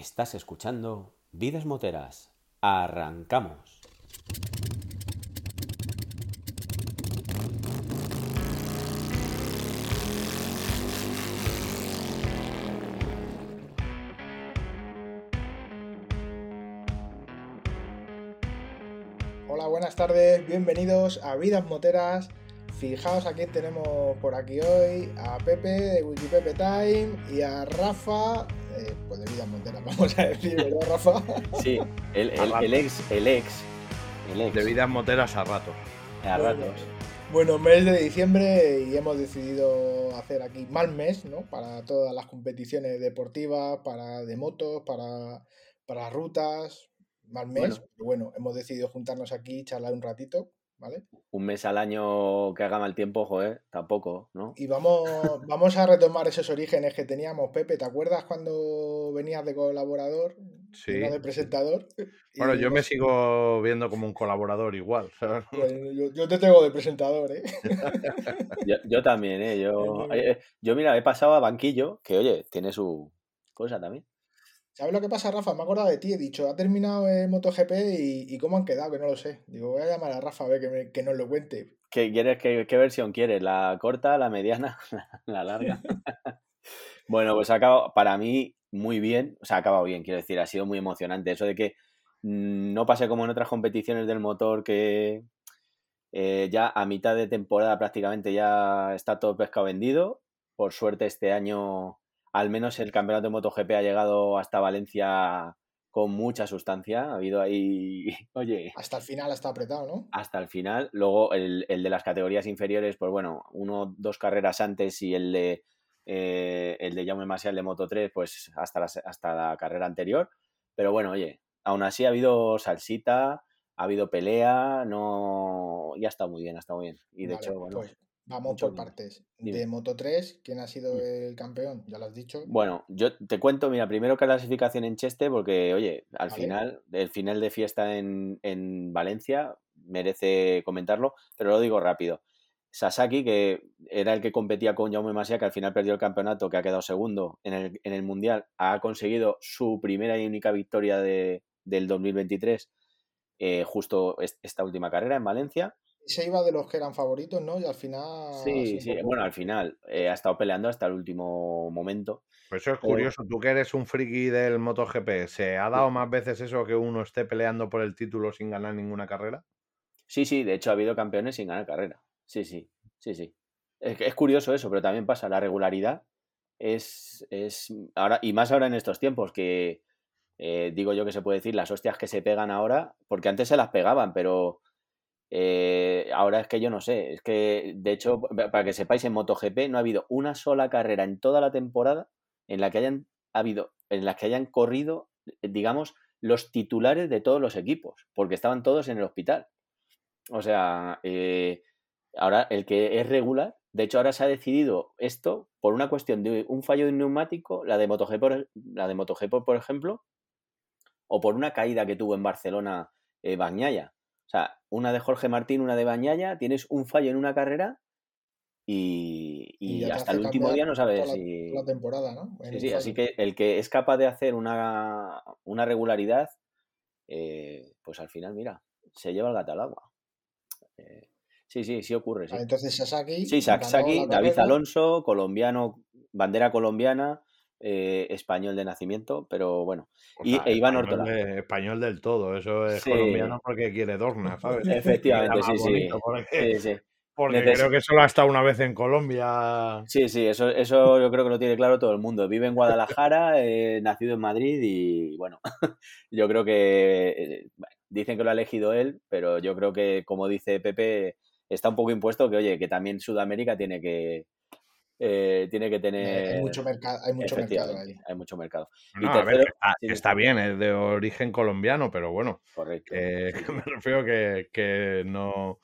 Estás escuchando Vidas Moteras. Arrancamos. Hola, buenas tardes, bienvenidos a Vidas Moteras. Fijaos a quién tenemos por aquí hoy, a Pepe de Wikipepe Time y a Rafa, eh, pues de Vidas Moteras, vamos a decir, ¿verdad, Rafa? Sí, el, el- el ex, el ex, el ex. De vidas moteras a rato. A ratos. Bueno, mes de diciembre y hemos decidido hacer aquí mal mes, ¿no? Para todas las competiciones deportivas, para de motos, para, para rutas, mal mes. Bueno. Pero bueno, hemos decidido juntarnos aquí y charlar un ratito, ¿vale? Un mes al año que haga mal tiempo, joder, tampoco, ¿no? Y vamos, vamos a retomar esos orígenes que teníamos, Pepe. ¿Te acuerdas cuando venías de colaborador Sí. no de presentador? Bueno, Y yo me sigo viendo como un colaborador igual. ¿sabes? Bueno, yo, yo te tengo de presentador, ¿eh? Yo, yo también, ¿eh? Yo, eh, yo, mira, he pasado a banquillo, que oye, tiene su cosa también. ¿Sabes lo que pasa, Rafa? Me he acordado de ti, he dicho, ha terminado el MotoGP y, y cómo han quedado, que no lo sé. Digo, voy a llamar a Rafa a ver que, me- que nos lo cuente. ¿Qué, quieres, qué, qué versión quieres? ¿La corta, la mediana, la larga? bueno, pues ha acabado, para mí, muy bien. O sea, ha acabado bien, quiero decir, ha sido muy emocionante. Eso de que mm, no pase como en otras competiciones del motor que eh, ya a mitad de temporada prácticamente ya está todo pescado vendido. Por suerte este año, al menos el campeonato de MotoGP ha llegado hasta Valencia con mucha sustancia. Ha habido ahí, oye, Hasta el final está apretado, ¿no? hasta el final. Luego el, el de las categorías inferiores, pues bueno, uno, dos carreras antes y el de eh, el de Jaume Masia, el de Moto 3, pues hasta la, hasta la carrera anterior. Pero bueno, oye, aún así ha habido salsita, ha habido pelea, no. Ya está muy bien, ha estado muy bien. Y de Vale, hecho, bueno. Pues vamos mucho por bien. partes. Dime. De Moto 3, ¿quién ha sido Mm. el campeón? Ya lo has dicho. Bueno, yo te cuento, mira, primero clasificación en Cheste, porque, oye, al Vale. final, el final de fiesta en, en Valencia merece comentarlo, pero lo digo rápido. Sasaki, que era el que competía con Jaume Masia, que al final perdió el campeonato, que ha quedado segundo en el, en el Mundial, ha conseguido su primera y única victoria de, del 2023, eh, justo est- esta última carrera en Valencia. Se iba de los que eran favoritos, ¿no? Y al final... Sí, sí, poco- bueno, al final eh, ha estado peleando hasta el último momento. Pues eso es Pero- curioso. Tú que eres un friki del MotoGP, ¿se ha dado más veces eso que uno esté peleando por el título sin ganar ninguna carrera? Sí, sí, de hecho ha habido campeones sin ganar carrera. Sí, sí, sí, sí. Es curioso eso, pero también pasa, la regularidad es, es ahora, y más ahora en estos tiempos, que eh, digo yo que se puede decir las hostias que se pegan ahora, porque antes se las pegaban, pero eh, ahora es que yo no sé, es que de hecho, pa- para que sepáis, en MotoGP no ha habido una sola carrera en toda la temporada en la que hayan habido, en la que hayan corrido, eh, digamos, los titulares de todos los equipos, porque estaban todos en el hospital. O sea, eh, ahora el que es regular, de hecho ahora se ha decidido esto por una cuestión de un fallo de un neumático, la de MotoGP, por, la de MotoGP, por ejemplo, o por una caída que tuvo en Barcelona eh, Bagnaia. O sea, una de Jorge Martín, una de Bagnaia, tienes un fallo en una carrera y, y hasta el último día no sabes toda la- si... toda la temporada, ¿no? En Sí, sí, así que el que es capaz de hacer una, una regularidad, eh, pues al final, mira, se lleva el gato al agua. Eh, sí, sí, sí ocurre, sí. Entonces Sasaki... Sí, Sasaki, David. Alonso, colombiano, bandera colombiana, eh, español de nacimiento, pero bueno. O Y- sea, e Iván español, Ortola. de- español del todo. Eso es Sí. colombiano porque quiere Dorna, ¿sabes? Efectivamente, sí, sí. Porque, Sí, sí. porque Neces- creo que solo ha estado una vez en Colombia. Sí, sí, eso, eso yo creo que lo tiene claro todo el mundo. Vive en Guadalajara, eh, nacido en Madrid y bueno, yo creo que eh, dicen que lo ha elegido él, pero yo creo que, como dice Pepe, está un poco impuesto que, oye, que también Sudamérica tiene que eh, tiene que Eh, tener Hay mucho, mercado, hay mucho mercado ahí. hay mucho mercado. No, tercero- está, bien, es de origen colombiano, pero bueno, Correcto. sí, sí. me refiero que, que no.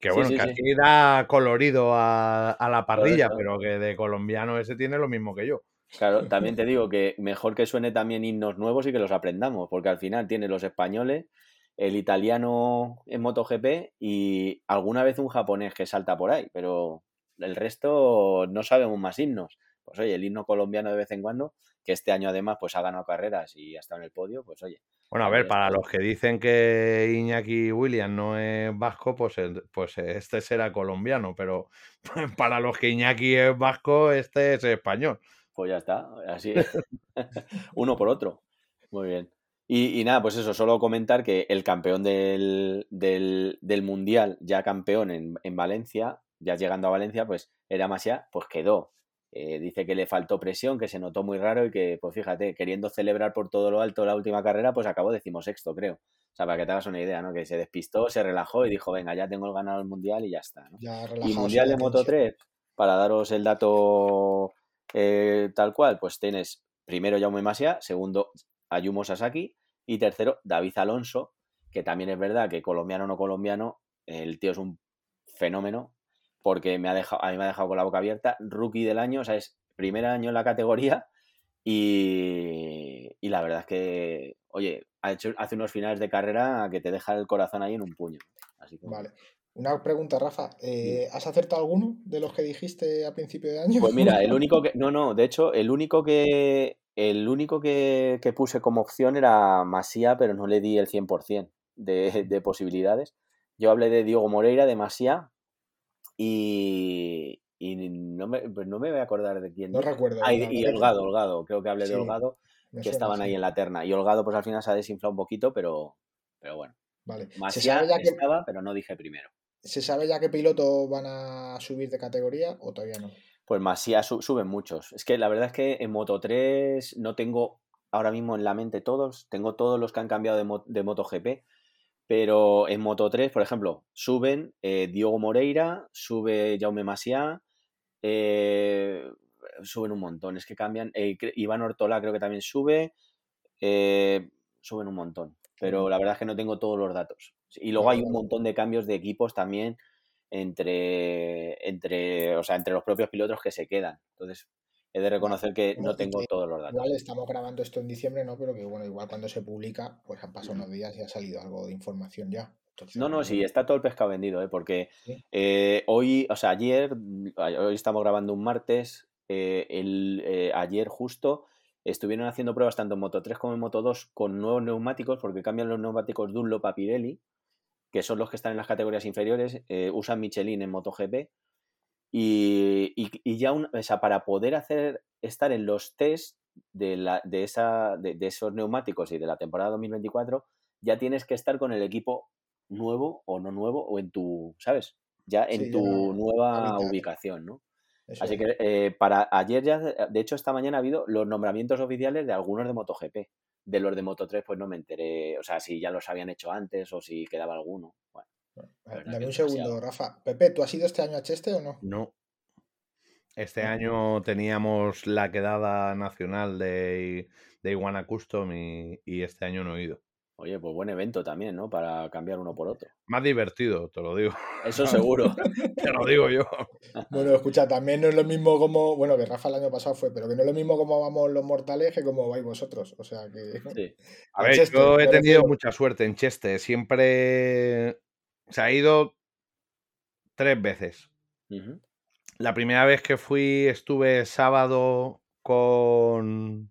Que bueno, sí, que sí. aquí da colorido a, a la parrilla, pero que de colombiano ese tiene lo mismo que yo. Claro, también te digo que mejor que suene también himnos nuevos y que los aprendamos, porque al final tiene los españoles, el italiano en MotoGP y alguna vez un japonés que salta por ahí, pero el resto no sabemos más himnos. Pues oye, el himno colombiano de vez en cuando que este año además pues ha ganado carreras y ha estado en el podio, pues oye. Bueno, a ver, para los que dicen que Iñaki Williams no es vasco, pues, pues este será colombiano, pero para los que Iñaki es vasco, este es español. Pues ya está, así uno por otro. Muy bien. Y, nada, pues eso, solo comentar que el campeón del, del, Mundial, ya campeón en, en, Valencia, ya llegando a Valencia, pues era Masia, pues quedó. Eh, dice que le faltó presión, que se notó muy raro y que, pues fíjate, queriendo celebrar por todo lo alto la última carrera, pues acabó decimosexto, creo. O sea, para que te hagas una idea, ¿no? Que se despistó, se relajó y dijo, venga, ya tengo el ganado del Mundial y ya está, ¿no? y Mundial de Moto 3, para daros el dato eh, tal cual, pues tienes primero Jaume Masia, segundo Ayumo Sasaki y tercero David Alonso, que también es verdad que colombiano o no colombiano, el tío es un fenómeno porque me ha dejado, a mí me ha dejado con la boca abierta, rookie del año, o sea, es primer año en la categoría y, la verdad es que, oye, ha hecho, hace unos finales de carrera que te deja el corazón ahí en un puño. Vale. Una pregunta, Rafa. Eh, ¿Has acertado alguno de los que dijiste a principio de año? Pues mira, el único que. No, no, de hecho, el único que. El único que, puse como opción era Masía, pero no le di el 100% de, de posibilidades. Yo hablé de Diego Moreira, de Masía, y, no, me, pues no me voy a acordar de quién. No recuerdo. Ah, y, Holgado, Holgado, creo que hablé de Holgado, que estaban ahí en la terna. Y Holgado, pues al final se ha desinflado un poquito, pero, pero bueno. Vale. Masía ya que... pero no dije primero. ¿Se sabe ya qué piloto van a subir de categoría o todavía no? Pues Masía suben muchos. Es que la verdad es que en Moto 3 no tengo ahora mismo en la mente todos. Tengo todos los que han cambiado de, de MotoGP pero en Moto 3, por ejemplo, suben eh, Diogo Moreira, sube Jaume Masia, eh, suben un montón. Es que cambian. Eh, Iván Ortola creo que también sube. suben un montón. Pero la verdad es que no tengo todos los datos. Y luego hay un montón de cambios de equipos también entre, entre, o sea, entre los propios pilotos que se quedan. Entonces, he de reconocer que no tengo todos los datos. Igual estamos grabando esto en diciembre, ¿no? Pero que bueno, igual cuando se publica, pues han pasado unos días y ha salido algo de información ya. no, no, sí, está todo el pescado vendido, ¿eh? porque eh, hoy, o sea, ayer, hoy estamos grabando un martes, eh, el, eh, ayer justo estuvieron haciendo pruebas tanto en Moto 3 como en Moto 2 con nuevos neumáticos, porque cambian los neumáticos Dunlop a Pirelli, que son los que están en las categorías inferiores, usan Michelin en MotoGP y, y, ya o sea, para poder hacer estar en los test de, la, de, esa, de, esos neumáticos y de la temporada 2024, ya tienes que estar con el equipo nuevo o no nuevo o en tu, ¿sabes? Ya en tu nueva ubicación, ¿no? Así que eh, para ayer ya, de hecho esta mañana ha habido los nombramientos oficiales de algunos de MotoGP. De los de Moto 3 pues no me enteré, o sea, si ya los habían hecho antes o si quedaba alguno. Bueno. Dame un segundo, Rafa. Pepe, ¿tú has ido este año a Cheste o no? No. Este año teníamos la quedada nacional de, de Iguana Custom y, este año no he ido. Oye, pues buen evento también, ¿no? Para cambiar uno por otro. Más divertido, te lo digo. Eso seguro. te lo digo yo. Bueno, escucha, también no es lo mismo como, bueno, que Rafa el año pasado fue, pero que no es lo mismo como vamos los mortales que como vais vosotros. O sea que. Sí. A ver, yo he tenido mucha suerte en Cheste. Siempre se ha ido tres veces. La primera vez que fui estuve sábado con,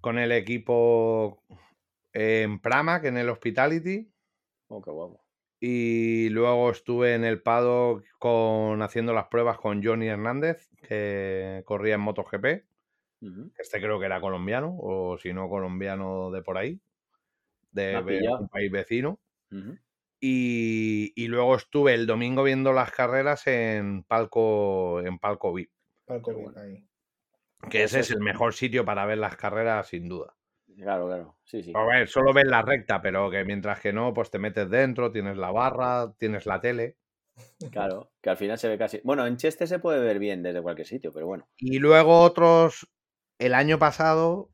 con el equipo en Pramac, en el Hospitality. Oh, qué guapo. Y luego estuve en el Pado con, haciendo las pruebas con Johnny Hernández, que corría en MotoGP. Este creo que era colombiano, o si no, colombiano de por ahí, de un país vecino. Y, luego estuve el domingo viendo las carreras en Palco, en Palco VIP. Palco VIP, ahí. Que ese es el mejor sitio para ver las carreras, sin duda. Claro, claro. Sí, sí. A ver, solo ves la recta, pero que mientras que no, pues te metes dentro, tienes la barra, tienes la tele. Claro, que al final se ve casi. Bueno, en Cheste se puede ver bien desde cualquier sitio, pero bueno. Y luego otros. El año pasado.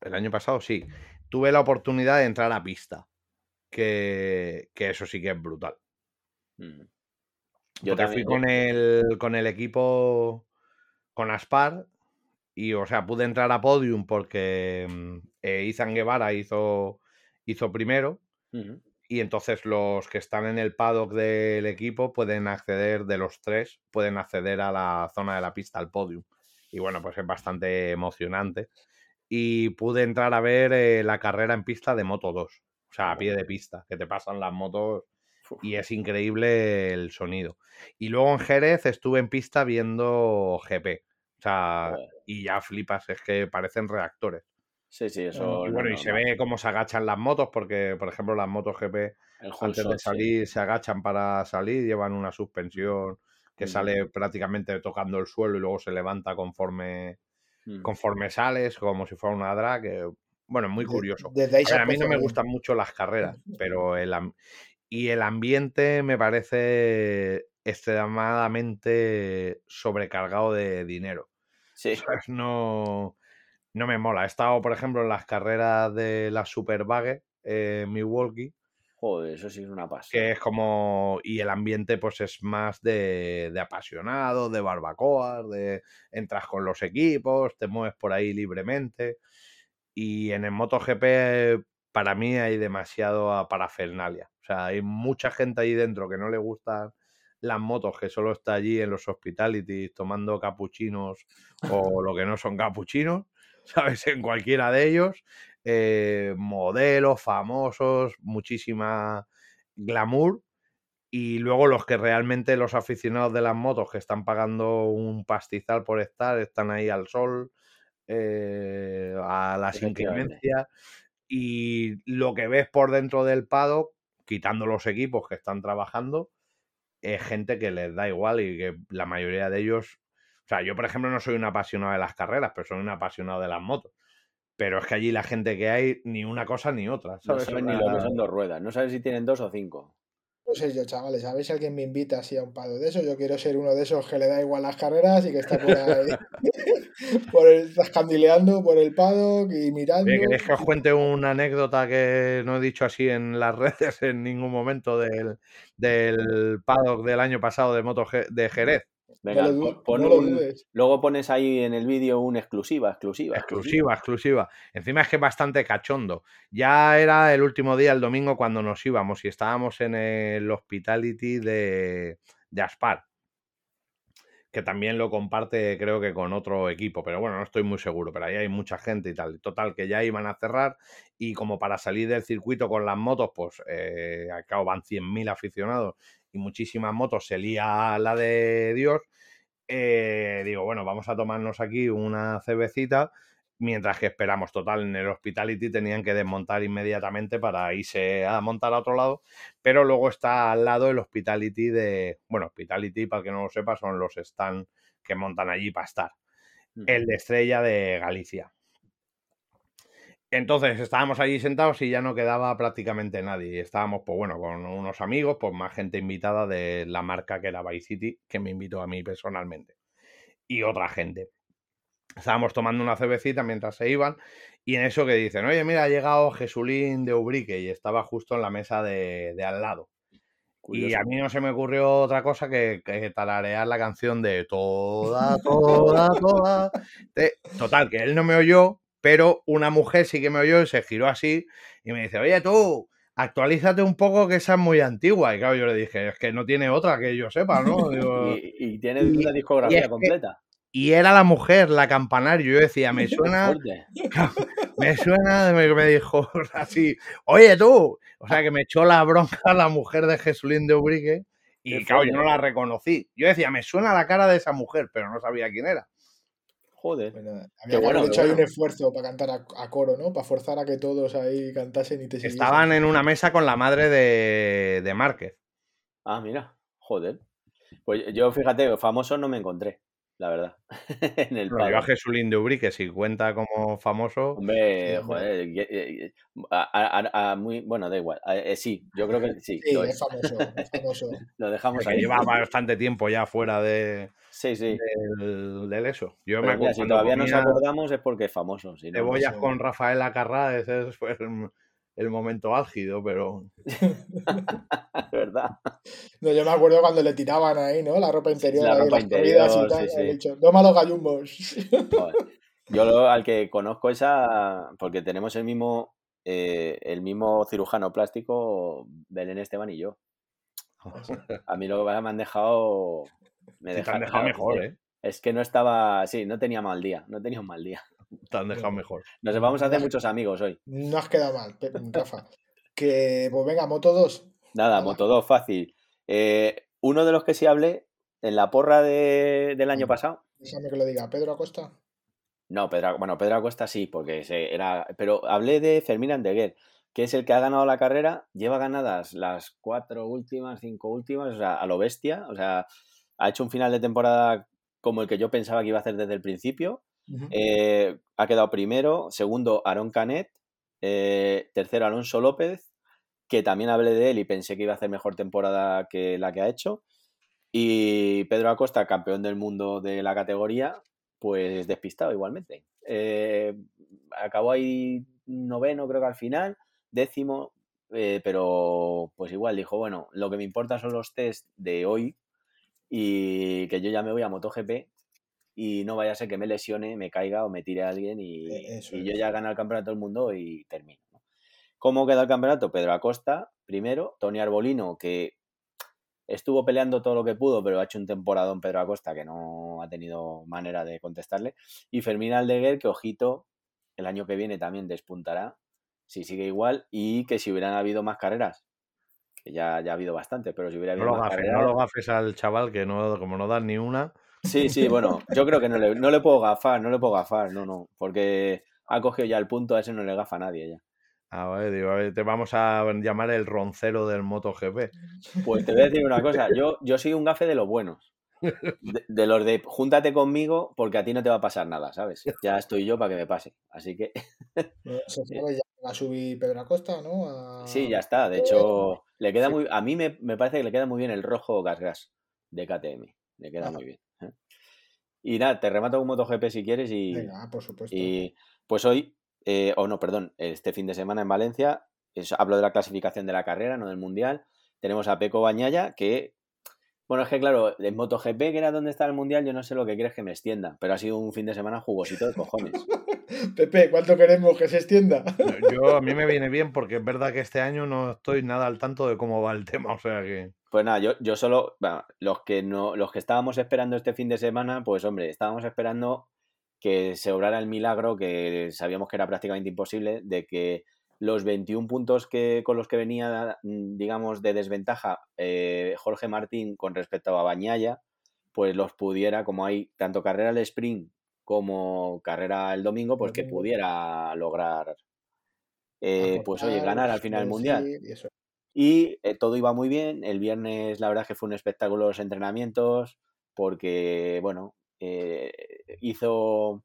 El año pasado sí. Tuve la oportunidad de entrar a pista que, eso sí que es brutal. Mm. Yo también fui con el, con el equipo, con Aspar, y o sea, pude entrar a podium porque mm, eh, Izan Guevara hizo, hizo primero. Y entonces los que están en el paddock del equipo pueden acceder, de los tres, pueden acceder a la zona de la pista, al podium. y bueno, pues es bastante emocionante. Y pude entrar a ver eh, la carrera en pista de Moto 2, o sea, a pie de pista, que te pasan las motos y es increíble el sonido. Y luego en Jerez estuve en pista viendo GP. O sea, y ya flipas, es que parecen reactores. Sí, sí, eso. Y bueno, y se ve cómo se agachan las motos, porque, por ejemplo, las motos GP, antes de salir, se agachan para salir, llevan una suspensión que sale prácticamente tocando el suelo y luego se levanta conforme, mm. conforme sales, como si fuera una drag. Bueno, muy curioso. a, mí no me gustan mucho las carreras, pero el, y el ambiente me parece extremadamente sobrecargado de dinero. Sí. No, no me mola. He estado, por ejemplo, en las carreras de la Superbag eh, Milwaukee. Joder, eso sí es una pasada. Que es como. Y el ambiente, pues es más de, de apasionado, de barbacoas, de entras con los equipos, te mueves por ahí libremente. Y en el MotoGP, para mí, hay demasiado parafernalia. O sea, hay mucha gente ahí dentro que no le gustan las motos, que solo está allí en los hospitalities tomando capuchinos o lo que no son capuchinos. ¿sabes? En cualquiera de ellos. Eh, modelos famosos, muchísima glamour. Y luego los que realmente los aficionados de las motos que están pagando un pastizal por estar, están ahí al sol, eh, a las inclemencias. Y lo que ves por dentro del paddock, quitando los equipos que están trabajando, es gente que les da igual y que la mayoría de ellos o sea, yo, por ejemplo, no soy un apasionado de las carreras, pero soy un apasionado de las motos. Pero es que allí la gente que hay, ni una cosa ni otra. ¿sabes? No saben ni lo que son dos ruedas. No sabes si tienen dos o cinco. No sé yo, chavales, a ver si alguien me invita así a un pado de eso. Yo quiero ser uno de esos que le da igual las carreras y que está por ahí, por el, escandileando por el paddock y mirando. ¿Queréis que os cuente una anécdota que no he dicho así en las redes en ningún momento del, del paddock del año pasado de Moto de Jerez? Venga, luego pones ahí en el vídeo una exclusiva, exclusiva. Exclusiva, exclusiva. Encima es que es bastante cachondo. Ya era el último día, el domingo, cuando nos íbamos y estábamos en el hospitality de, de Aspar. Que también lo comparte, creo que con otro equipo, pero bueno, no estoy muy seguro. Pero ahí hay mucha gente y tal. Total, que ya iban a cerrar. Y como para salir del circuito con las motos, pues eh, acá van 100.000 aficionados y muchísimas motos, se lía la de Dios, eh, digo, bueno, vamos a tomarnos aquí una cervecita mientras que esperamos. Total, en el Hospitality tenían que desmontar inmediatamente para irse a montar a otro lado, pero luego está al lado el Hospitality de, bueno, Hospitality, para que no lo sepa, son los stands que montan allí para estar. El de Estrella de Galicia. Entonces estábamos allí sentados y ya no quedaba prácticamente nadie. Estábamos, pues bueno, con unos amigos, pues más gente invitada de la marca que era Vice City, que me invitó a mí personalmente. Y otra gente. Estábamos tomando una cervecita mientras se iban y en eso que dicen, oye, mira, ha llegado Jesulín de Ubrique y estaba justo en la mesa de, al lado. Y a mí no se me ocurrió otra cosa que, que tararear la canción de toda, toda, toda. Total, que él no me oyó, pero una mujer sí que me oyó y se giró así y me dice, oye tú, actualízate un poco que esa es muy antigua. Y claro, yo le dije, es que no tiene otra que yo sepa, ¿no? y, tiene una discografía completa. Y era la mujer, la campanario. Yo decía, me suena. me suena, me, me dijo así, oye tú. O sea, que me echó la bronca la mujer de Jesulín de Ubrique. Y claro, yo no la reconocí. Yo decía, me suena la cara de esa mujer, pero no sabía quién era. Joder. había hecho ahí un esfuerzo para cantar a, coro, ¿no? Para forzar a que todos ahí cantasen y te Estaban en una mesa con la madre de, de Márquez. Ah, mira. Joder. Pues yo, fíjate, famoso no me encontré la verdad. en el bueno, yo Jesulín de Ubrí, si cuenta como famoso. Hombre, joder, eh, muy, bueno, da igual. Eh, sí, yo creo que sí. Sí, es famoso, es famoso. lo dejamos ahí. Lleva bastante tiempo ya fuera de. Sí, sí. Del, eso. Yo me acuerdo, si todavía nos acordamos es porque es famoso. Si no, te con Rafael Acarrá, ese fue el momento álgido, pero. ¿Verdad? No, yo me acuerdo cuando le tiraban ahí, ¿no? La ropa interior, la ropa interior, y tal. Sí, Dicho, los gallumbos. Yo al que conozco esa, porque tenemos el mismo, eh, el mismo cirujano plástico, Belén Esteban y yo. A mí lo que me han dejado. Me han dejado mejor, ¿eh? Es que no estaba, sí, no tenía mal día, no tenía un mal día. Te han dejado mejor. Nos vamos a hacer muchos amigos hoy. No has quedado mal, Rafa. que, pues venga, Moto 2. Nada, Moto 2, fácil. Eh, uno de los que sí hablé en la porra del año pasado. Déjame que lo diga, ¿Pedro Acosta? No, Pedro, bueno, Pedro Acosta sí, porque se, era. Pero hablé de Fermín Andeguer, que es el que ha ganado la carrera, lleva ganadas las cuatro últimas, cinco últimas, o sea, a lo bestia. O sea, ha hecho un final de temporada como el que yo pensaba que iba a hacer desde el principio. Eh, ha quedado primero, segundo Aaron Canet, eh, tercero Alonso López, que también hablé de él y pensé que iba a hacer mejor temporada que la que ha hecho. Y Pedro Acosta, campeón del mundo de la categoría, pues despistado igualmente. Eh, acabó ahí noveno, creo que al final, décimo, pero pues igual dijo, bueno, lo que me importa son los test de hoy y que yo ya me voy a MotoGP y no vaya a ser que me lesione, me caiga o me tire a alguien y, e, yo ya gano el campeonato del mundo y termino. ¿Cómo queda el campeonato? Pedro Acosta, primero, Tony Arbolino, que estuvo peleando todo lo que pudo, pero ha hecho un temporada en Pedro Acosta que no ha tenido manera de contestarle. Y Fermín Aldeguer, que ojito, el año que viene también despuntará, si sigue igual, y que si hubieran habido más carreras, que ya, ya ha habido bastante, pero si hubiera habido no más carreras... No lo gafes al chaval, que no, como no dan ni una... Sí, sí, bueno, yo creo que no le, no le puedo gafar, no le puedo gafar, no, no, porque ha cogido ya el punto, a ese no le gafa a nadie ya. Ah, vale, digo, te vamos a llamar el roncero del MotoGP. Pues te voy a decir una cosa, yo, yo soy un gafe de los buenos. De, los de júntate conmigo porque a ti no te va a pasar nada, ¿sabes? Ya estoy yo para que me pase. Así que. Se sabe, ya va a subir Pedro Acosta, ¿no? Sí, ya está. De hecho, le queda muy. A mí me, parece que le queda muy bien el rojo gas gas de KTM. Le queda muy bien. Y nada, te remato con MotoGP si quieres y. Venga, por supuesto. Y pues hoy, eh, o no, perdón, este fin de semana en Valencia, hablo de la clasificación de la carrera, no del mundial. Tenemos a Peco Bañaya, que bueno, es que claro, en MotoGP, que era donde está el Mundial, yo no sé lo que quieres que me extienda, pero ha sido un fin de semana jugosito de cojones. Pepe, ¿cuánto queremos que se extienda? yo a mí me viene bien porque es verdad que este año no estoy nada al tanto de cómo va el tema, o sea que... Pues nada, yo, yo solo, bueno, los que no, los que estábamos esperando este fin de semana, pues hombre, estábamos esperando que se obrara el milagro que sabíamos que era prácticamente imposible de que los 21 puntos que, con los que venía, mm, digamos, de desventaja eh, Jorge Martín con respecto a Bañaya, pues los pudiera, como hay tanto carrera al sprint como carrera el domingo, pues que pudiera lograr, eh, pues oye, ganar al final del mundial. Y, eh, todo iba muy bien. El viernes, la verdad, que fue un espectáculo los entrenamientos, porque, bueno, hizo,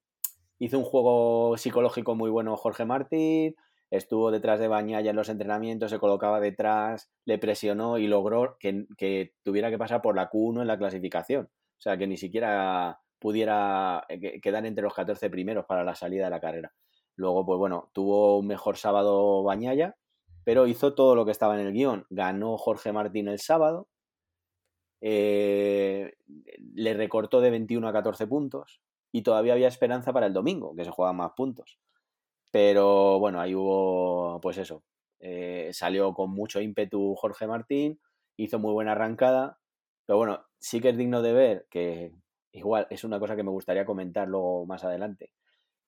hizo un juego psicológico muy bueno Jorge Martín estuvo detrás de Bañaya en los entrenamientos, se colocaba detrás, le presionó y logró que, tuviera que pasar por la Q1 en la clasificación. O sea, que ni siquiera pudiera eh, quedar entre los 14 primeros para la salida de la carrera. Luego, pues bueno, tuvo un mejor sábado Bañaya, pero hizo todo lo que estaba en el guion. Ganó Jorge Martín el sábado, eh, le recortó de 21 a 14 puntos y todavía había esperanza para el domingo, que se juegan más puntos. Pero bueno, ahí hubo, pues eso, eh, salió con mucho ímpetu Jorge Martín, hizo muy buena arrancada, pero bueno, sí que es digno de ver que igual es una cosa que me gustaría comentar luego más adelante.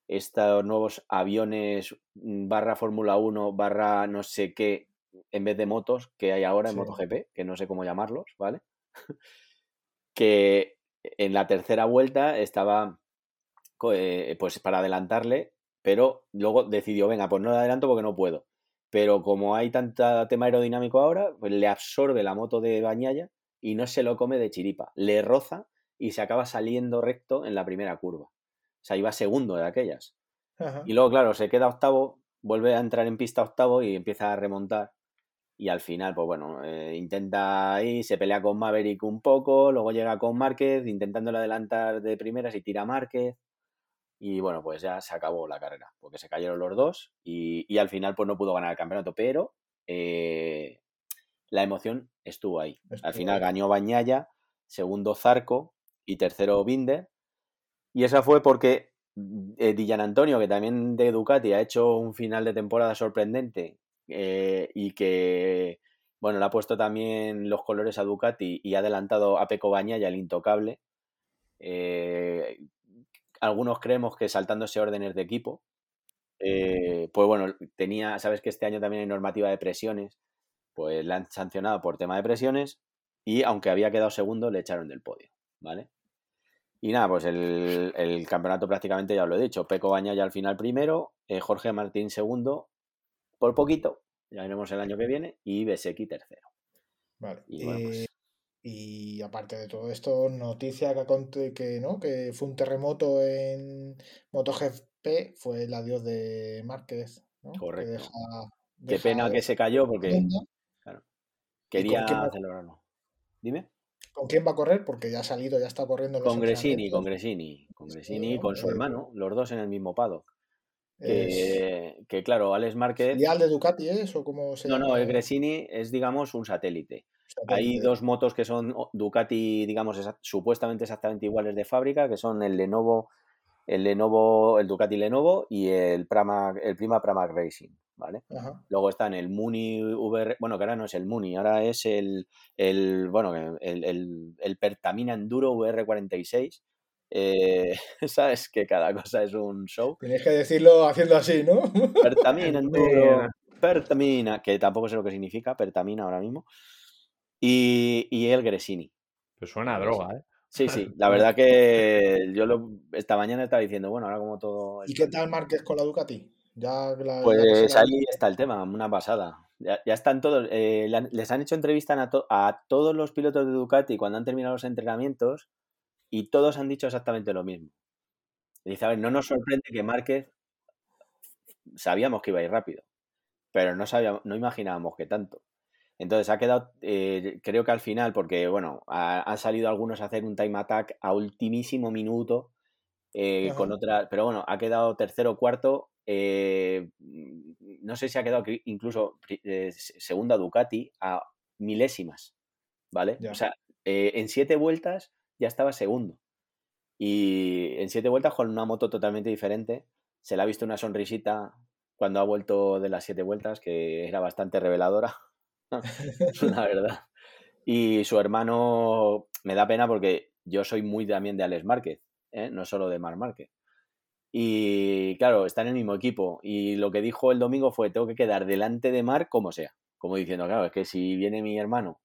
Estos nuevos aviones mm, barra Fórmula 1 barra no sé qué en vez de motos que hay ahora en MotoGP, que no sé cómo llamarlos, ¿vale? que en la tercera vuelta estaba eh, pues para adelantarle pero luego decidió, venga, pues no le adelanto porque no puedo. Pero como hay tanta tema aerodinámico ahora, pues le absorbe la moto de Bañaya y no se lo come de chiripa. Le roza y se acaba saliendo recto en la primera curva. Sea, iba segundo de aquellas. Y luego, claro, se queda octavo, vuelve a entrar en pista octavo y empieza a remontar. Y al final, pues bueno, eh, intenta ahí, se pelea con Maverick un poco, luego llega con Márquez, intentándole adelantar de primeras y tira Márquez. Y bueno, pues ya se acabó la carrera, porque se cayeron los dos y, al final pues no pudo ganar el campeonato, pero eh, la emoción estuvo ahí. al final ganó Bañaya, segundo Zarco y tercero Binder. Y esa fue porque eh, Dillan Antonio, que también de Ducati ha hecho un final de temporada sorprendente eh, y que, bueno, le ha puesto también los colores a Ducati y ha adelantado a Peco Bañaya, el intocable, eh, algunos creemos que saltándose órdenes de equipo, eh, pues bueno, tenía, sabes que este año también hay normativa de presiones, pues la han sancionado por tema de presiones y aunque había quedado segundo, le echaron del podio, ¿vale? Y nada, pues el, campeonato prácticamente ya lo he dicho. Peco Baña ya al final primero, eh, Jorge Martín segundo, por poquito, ya veremos el año que viene, y Beseki tercero. Vale. Y, pues y, aparte de todo esto, noticia que, que, ¿no? que fue un terremoto en MotoGP, fue el adiós de Márquez. ¿no? Correcto. Qué pena que se cayó porque quería celebrarlo. Dime. ¿Con quién va a correr? Porque ya ha salido, ya está corriendo. con Gresini, con Gresini, con Gresini y con su hermano, los dos en el mismo pado. Que, claro, Alex Márquez. ¿Filial de Ducati es o cómo se No, no, el Gresini es, digamos, un satélite. Hay dos motos que son Ducati, digamos, supuestamente exactamente iguales de fábrica, que son el Lenovo, el Lenovo, el Ducati Lenovo y el Prama, el Prima Pramac Racing. ¿Vale? Luego están el Muni VR, bueno, que ahora no es el Muni, ahora es el, el bueno, el, el, Pertamina Enduro VR46. Eh, Sabes que cada cosa es un show. Tienes que decirlo haciendo así, ¿no? Pertamina Enduro, Pertamina, que tampoco sé lo que significa, Pertamina ahora mismo. Y, y el Gresini. Pues suena a droga, ¿eh? Sí, sí, la verdad que yo lo, esta mañana estaba diciendo, bueno, ahora como todo... ¿Y qué tal Márquez con la Ducati? Pues ahí está el tema, una pasada. Ya, están todos, eh, les han hecho entrevista a, todos los pilotos de Ducati cuando han terminado los entrenamientos y todos han dicho exactamente lo mismo. dice, a ver, no nos sorprende que Márquez sabíamos que iba a ir rápido, pero no sabíamos, no imaginábamos que tanto. Entonces ha quedado, eh, creo que al final, porque bueno, han salido algunos a hacer un time attack a ultimísimo minuto eh, con otra, pero bueno, ha quedado tercero o cuarto eh, no sé si ha quedado incluso eh, segunda Ducati a milésimas, ¿vale? O sea, eh, en siete vueltas ya estaba segundo. Y en siete vueltas con una moto totalmente diferente. Se le ha visto una sonrisita cuando ha vuelto de las siete vueltas, que era bastante reveladora, la verdad. Y su hermano me da pena porque yo soy muy también de Alex Márquez, no solo de Mar Márquez. Y claro, está en el mismo equipo. Y lo que dijo el domingo fue, tengo que quedar delante de Mar como sea. Como diciendo, claro, es que si viene mi hermano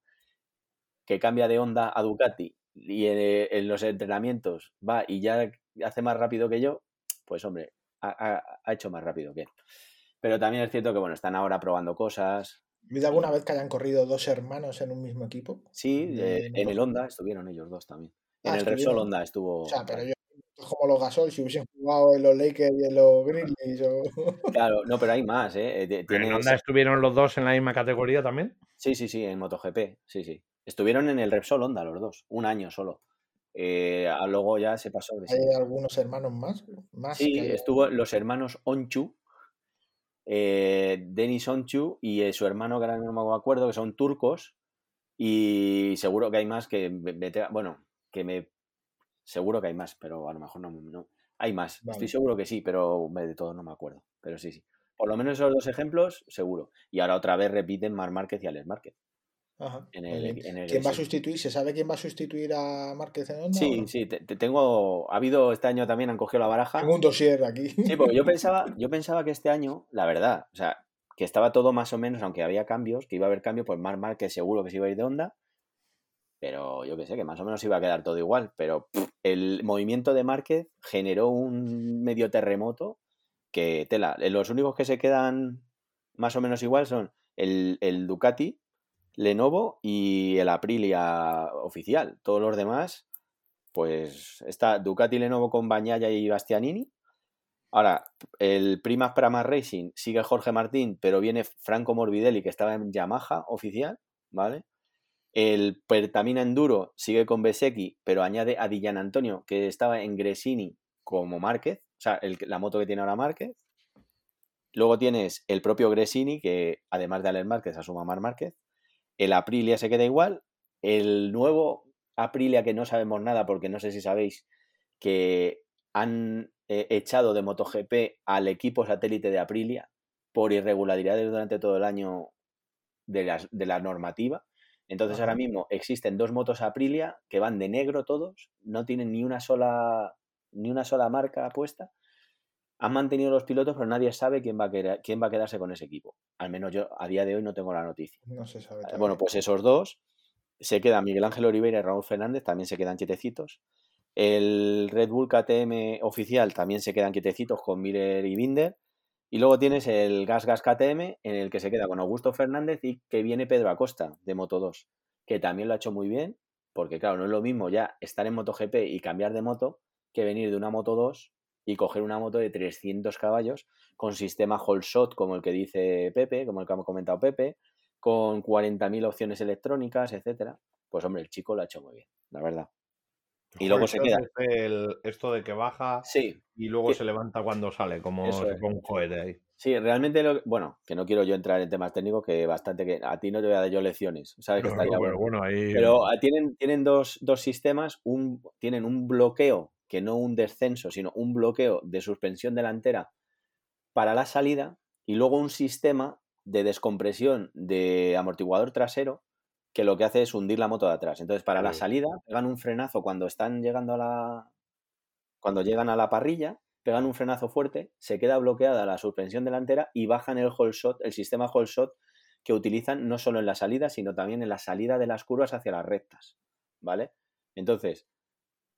que cambia de onda a Ducati y en, los entrenamientos va y ya hace más rápido que yo, pues hombre, ha, hecho más rápido que él. Pero también es cierto que, bueno, están ahora probando cosas. ¿Viste alguna vez que hayan corrido dos hermanos en un mismo equipo? Sí, en el Honda estuvieron ellos dos también. En ah, el Repsol Honda estuvo. O sea, pero yo como los Gasol si hubiesen jugado en los Lakers y en los Grizzlies. Claro, no, pero hay más, ¿eh? eh ¿En Honda estuvieron los dos en la misma categoría también? Sí, sí, sí, en MotoGP, sí, sí. Estuvieron en el Repsol Honda los dos, un año solo. Eh, luego ya se pasó. ¿Hay algunos hermanos más? más sí, estuvo los hermanos Onchu, eh, Denis Onchu y su hermano, que ahora no me acuerdo, que son turcos. Y seguro que hay más que, bueno, que me Seguro que hay más, pero a lo mejor no. no. Hay más. Estoy seguro que sí, pero de todo no me acuerdo. Pero sí, sí. Por lo menos esos dos ejemplos, seguro. Y ahora otra vez repiten Mar Márquez y Alex Márquez. Ajá. ¿Quién va a sustituir? ¿Se sabe quién va a sustituir a Márquez en Honda? Sí, sí, te, tengo. Ha habido este año también, han cogido la baraja. Tengo un dossier aquí. Sí, porque yo pensaba, yo pensaba que este año, la verdad, o sea, que estaba todo más o menos, aunque había cambios, que iba a haber cambios, pues Mar Márquez seguro que se iba a ir de Honda pero yo que sé, que más o menos iba a quedar todo igual. Pero el movimiento de Márquez generó un medio terremoto que tela. Los únicos que se quedan más o menos igual son el, Ducati, Lenovo y el Aprilia oficial. Todos los demás, pues está Ducati Lenovo con Bañaya y Bastianini. Ahora, el Primas Prama Racing sigue Jorge Martín, pero viene Franco Morbidelli, que estaba en Yamaha oficial, ¿vale? El Pertamina Enduro sigue con Besecchi, pero añade a Dillan Antonio, que estaba en Gresini como Márquez, o sea, la moto que tiene ahora Márquez. Luego tienes el propio Gresini, que además de Alex Márquez asuma Mar Márquez. El Aprilia se queda igual. El nuevo Aprilia, que no sabemos nada, porque no sé si sabéis que han eh, echado de MotoGP al equipo satélite de Aprilia por irregularidades durante todo el año de la normativa Entonces ahora mismo existen dos motos Aprilia que van de negro todos, no tienen ni una sola ni una sola marca puesta. Han mantenido los pilotos, pero nadie sabe quién va, a quién va a quedarse con ese equipo. Al menos yo a día de hoy no tengo la noticia. No se sabe. Eh, bueno, pues esos dos se quedan Miguel Ángel Oliveira y Raúl Fernández, también se quedan quietecitos. El Red Bull KTM oficial también se quedan quietecitos con Miller y Binder. Y luego tienes el Gas Gas KTM, en el que se queda con Augusto Fernández y que viene Pedro Acosta de Moto 2, que también lo ha hecho muy bien, porque claro, no es lo mismo ya estar en MotoGP y cambiar de moto que venir de una Moto 2 y coger una moto de 300 caballos con sistema whole shot, como el que dice Pepe, como el que ha comentado Pepe, con 40.000 opciones electrónicas, etcétera. Pues hombre, el chico lo ha hecho muy bien, la verdad. Y luego se queda. esto de que baja sí, y luego se levanta cuando sale, como un cohete ahí. Sí, realmente, bueno, que no quiero yo entrar en temas técnicos, que bastante que a ti no te voy a dar yo lecciones, ¿sabes? Que estaría pero bueno. ahí... pero ah, tienen, tienen dos, dos, sistemas, un, tienen un bloqueo, que no un descenso, sino un bloqueo de suspensión delantera para la salida y luego un sistema de descompresión de amortiguador trasero que lo que hace es hundir la moto de atrás. Entonces, para la salida, pegan un frenazo cuando están llegando a la. Cuando llegan a la parrilla, pegan un frenazo fuerte, se queda bloqueada la suspensión delantera y bajan el whole shot, el sistema whole shot que utilizan no solo en la salida, sino también en la salida de las curvas hacia las rectas. ¿Vale? Entonces,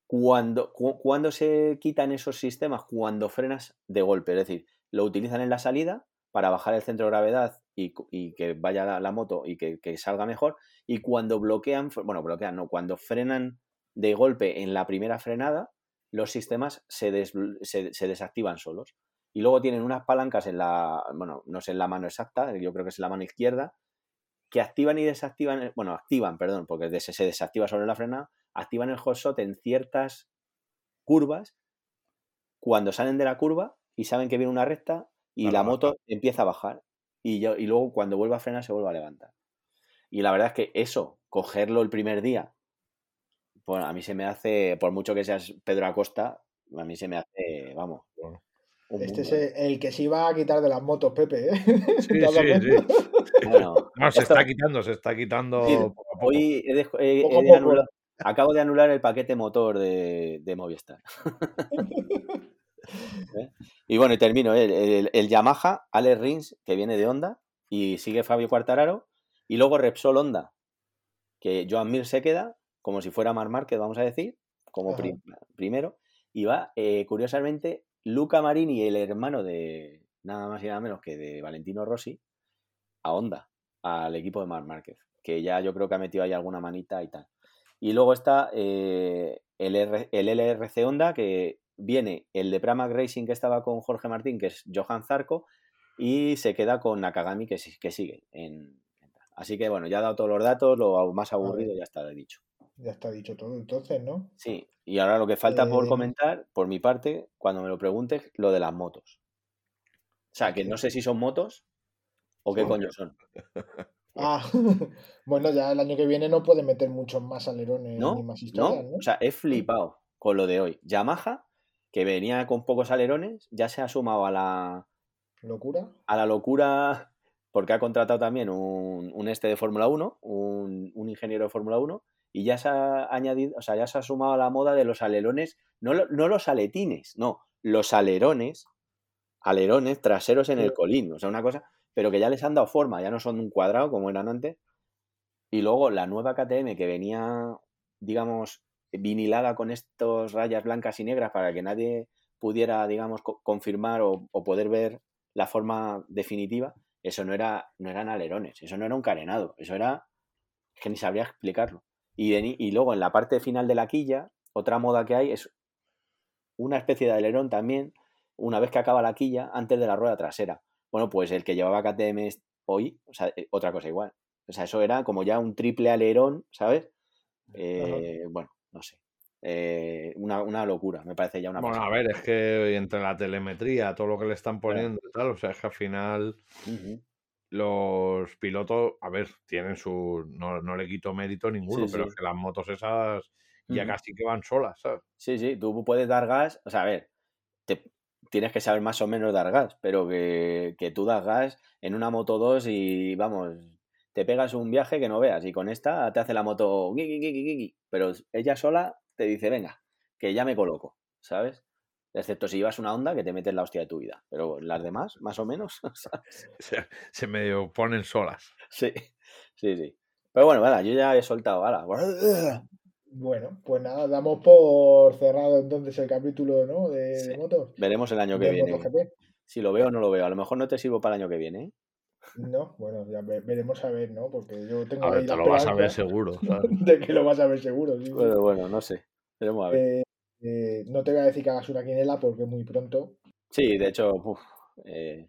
cuando, cuando se quitan esos sistemas, cuando frenas de golpe, es decir, lo utilizan en la salida para bajar el centro de gravedad y, que vaya la, moto y que, salga mejor. Y cuando bloquean, bueno, bloquean, no, cuando frenan de golpe en la primera frenada, los sistemas se, se, desactivan solos. Y luego tienen unas palancas en la, bueno, no sé en la mano exacta, yo creo que es en la mano izquierda, que activan y desactivan, bueno, activan, perdón, porque se desactiva sobre la frenada, activan el hot en ciertas curvas. Cuando salen de la curva y saben que viene una recta y la moto empieza a bajar y, yo, y luego cuando vuelva a frenar se vuelve a levantar. Y la verdad es que eso, cogerlo el primer día, pues a mí se me hace, por mucho que seas Pedro Acosta, a mí se me hace, vamos. Este es el que se iba a quitar de las motos, Pepe. ¿eh? Sí, sí, sí. Bueno, no, se está quitando, se está quitando. Hoy acabo de anular el paquete motor de, de Movistar. ¿eh? Y bueno, y termino. ¿eh? El, Yamaha, Alex Rins, que viene de Honda, y sigue Fabio Quartararo, y luego Repsol Honda, que Joan Mir se queda, como si fuera Mar Márquez, vamos a decir, como primero, y va, eh, curiosamente, Luca Marini, el hermano de nada más y nada menos que de Valentino Rossi, a Honda, al equipo de Mar Márquez, que ya yo creo que ha metido ahí alguna manita y tal. Y luego está el, el LRC Honda, que viene el de Pramac Racing que estaba con Jorge Martín, que es Johan Zarco, y se queda con Nakagami, que, que sigue. En, así que bueno, ya ha dado todos los datos, lo más aburrido ya está dicho. Ya está dicho todo entonces, ¿no? Sí, y ahora lo que falta por Eh, comentar, por mi parte, cuando me lo preguntes, lo de las motos. O sea, que no sé si son motos o qué coño son. Ah, bueno, ya el año que viene no puede meter muchos más alerones ¿No? ni más ¿No? historias, ¿no? O sea, he flipado con lo de hoy. Yamaha, que venía con pocos alerones, ya se ha sumado a la, ¿Locura? a la locura porque ha contratado también un, un este de Fórmula 1, un, un ingeniero de Fórmula 1, y ya se ha añadido, o sea, ya se ha sumado a la moda de los alerones, no, no los aletines, no, los alerones, alerones traseros en el colín, o sea, una cosa, pero que ya les han dado forma, ya no son un cuadrado como eran antes. Y luego la nueva KTM que venía, digamos, vinilada con estos rayas blancas y negras para que nadie pudiera, digamos, co- confirmar o, o poder ver la forma definitiva, eso no era, no eran alerones, eso no era un carenado, eso era es que ni sabría explicarlo. Y, de ni- y luego en la parte final de la quilla, otra moda que hay es una especie de alerón también, una vez que acaba la quilla, antes de la rueda trasera. Bueno, pues el que llevaba KTM hoy, o sea, eh, otra cosa igual. O sea, eso era como ya un triple alerón, ¿sabes? Eh, bueno, no sé. Eh, una, una locura, me parece ya una Bueno, a ver, es que entre la telemetría, todo lo que le están poniendo y tal, o sea, es que al final los pilotos, a ver, tienen su. No, no le quito mérito ninguno, Sí, pero sí. es que las motos esas ya casi que van solas, ¿sabes? Sí, sí, tú puedes dar gas, o sea, a ver, te, tienes que saber más o menos dar gas, pero que, que tú das gas en una Moto 2 y vamos, te pegas un viaje que no veas y con esta te hace la moto, pero ella sola te dice, venga, que ya me coloco, ¿sabes? Excepto si llevas una onda que te metes la hostia de tu vida. Pero las demás, más o menos, Se, se medio ponen solas. Sí, sí, sí. Pero bueno, vale, yo ya he soltado, ala. Bueno, pues nada, damos por cerrado entonces el capítulo, ¿no? De, Sí. de motos. Veremos el año que de viene. MotoGP. Si lo veo o no lo veo. A lo mejor no te sirvo para el año que viene. ¿eh? No, bueno, ya ve- veremos a ver, ¿no? Porque yo tengo A ver, ahí te la lo vas a ver seguro. ¿sabes? de que lo vas a ver seguro. sí, sí. Pero bueno, no sé. Veremos a ver. Eh, eh, no te voy a decir que hagas una quinela porque muy pronto. Sí, de hecho, uf, eh,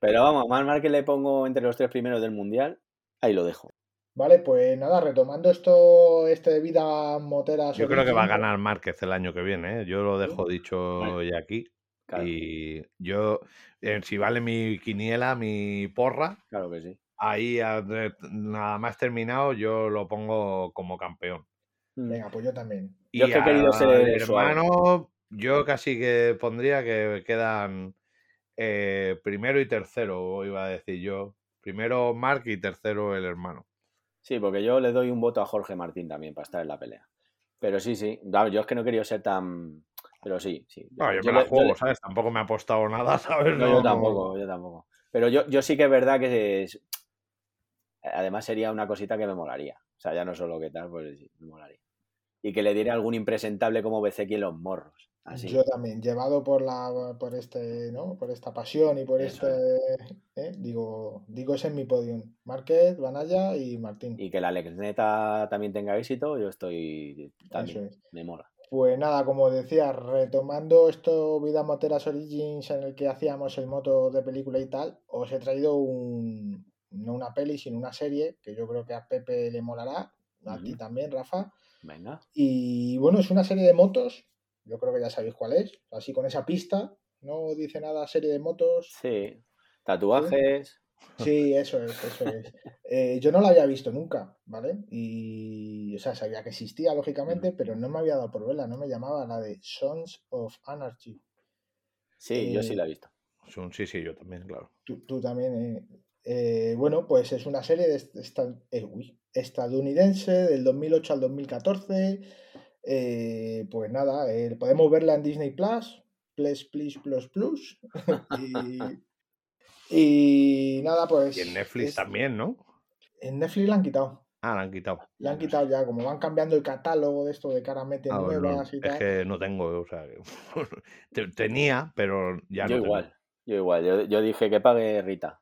pero vamos, a Marc Márquez le pongo entre los tres primeros del mundial. Ahí lo dejo. Vale, pues nada, retomando esto, este de vida motera. Yo creo que va a ganar Márquez el año que viene, ¿eh? Yo lo dejo dicho Vale. ya aquí. Claro, Y yo, eh, si vale mi quiniela, mi porra, claro que sí. ahí nada más terminado, yo lo pongo como campeón. Mm. Venga, pues yo también. Y Yo es que he querido ser suave. hermano, yo casi que pondría que quedan eh, primero y tercero, iba a decir yo. Primero Mark y tercero el hermano. Sí, porque yo le doy un voto a Jorge Martín también para estar en la pelea. Pero sí, sí. Yo es que no he querido ser tan. Pero sí, sí. No, yo, Yo me la yo juego, ¿sabes? Tampoco me ha apostado nada, ¿sabes? No, yo tampoco, yo tampoco. Pero yo, yo sí que es verdad que es- además sería una cosita que me molaría. O sea, ya no solo que tal, pues sí, me molaría. Y que le diera algún impresentable como Bezequi en los morros. Así. Yo también, llevado por la por este, ¿no? Por esta pasión y por Eso este, ¿eh? digo, digo ese es mi podium. Márquez, Banaya y Martín. Y que la Lexneta también tenga éxito, yo estoy también. Eso es. Me mola. Pues nada, como decía, retomando esto Vida Moteras Origins en el que hacíamos el moto de película y tal, os he traído un, no una peli, sino una serie que yo creo que a Pepe le molará, a ti también, Rafa. Venga. Y bueno, es una serie de motos, yo creo que ya sabéis cuál es, así con esa pista, no dice nada serie de motos. Sí. Tatuajes. Sí, eso es, eso es. Eh, yo no la había visto nunca, ¿vale? Y, o sea, sabía que existía, lógicamente, pero no me había dado por verla, no me llamaba la de Sons of Anarchy. Sí, yo sí Eh, la he visto. Sí, sí, yo también, claro. Tú, tú también. eh. Eh, bueno, pues es una serie de est- esta- eh, uy, estadounidense del 2008 al 2014. Eh, pues nada, eh, podemos verla en Disney Plus, Plus, Plus, Plus, Plus. y, y nada, pues. Y en Netflix es- también, ¿no? En Netflix la han quitado. Ah, la han quitado. La han quitado ya, como van cambiando el catálogo de esto de cara meten Ah, no, nuevas y es tal. que no tengo, o sea, tenía, pero ya yo no tengo. igual. Yo igual. Yo, yo dije que pague Rita.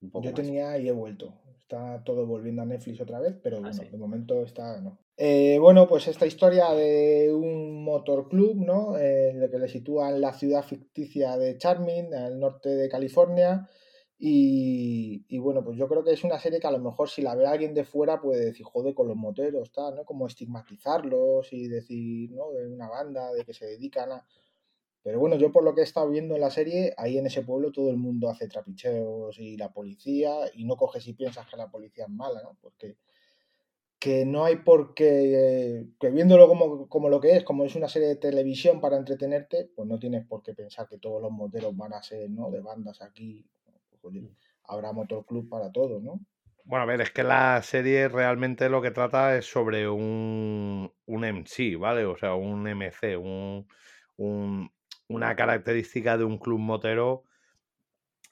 Un poco Yo más. tenía y he vuelto. Está todo volviendo a Netflix otra vez, pero bueno, Ah, sí. de momento está no. Eh, bueno, pues esta historia de un motorclub, ¿no? Eh, en el que le sitúa en la ciudad ficticia de Charming, al norte de California. Y, bueno, pues yo creo que es una serie que a lo mejor si la ve alguien de fuera puede decir, joder, con los moteros, ¿no? Como estigmatizarlos y decir, ¿no? De una banda, de que se dedican a... Pero bueno, yo por lo que he estado viendo en la serie, ahí en ese pueblo todo el mundo hace trapicheos y la policía, y no coges y piensas que la policía es mala, ¿no? Porque que no hay por qué, que viéndolo como, como lo que es, como es una serie de televisión para entretenerte, pues no tienes por qué pensar que todos los moteros van a ser, ¿no? De bandas aquí. Pues, oye, habrá motorclub para todos, ¿no? Bueno, a ver, es que la serie realmente lo que trata es sobre un, un MC, ¿vale? O sea, un MC, un, un- una característica de un club motero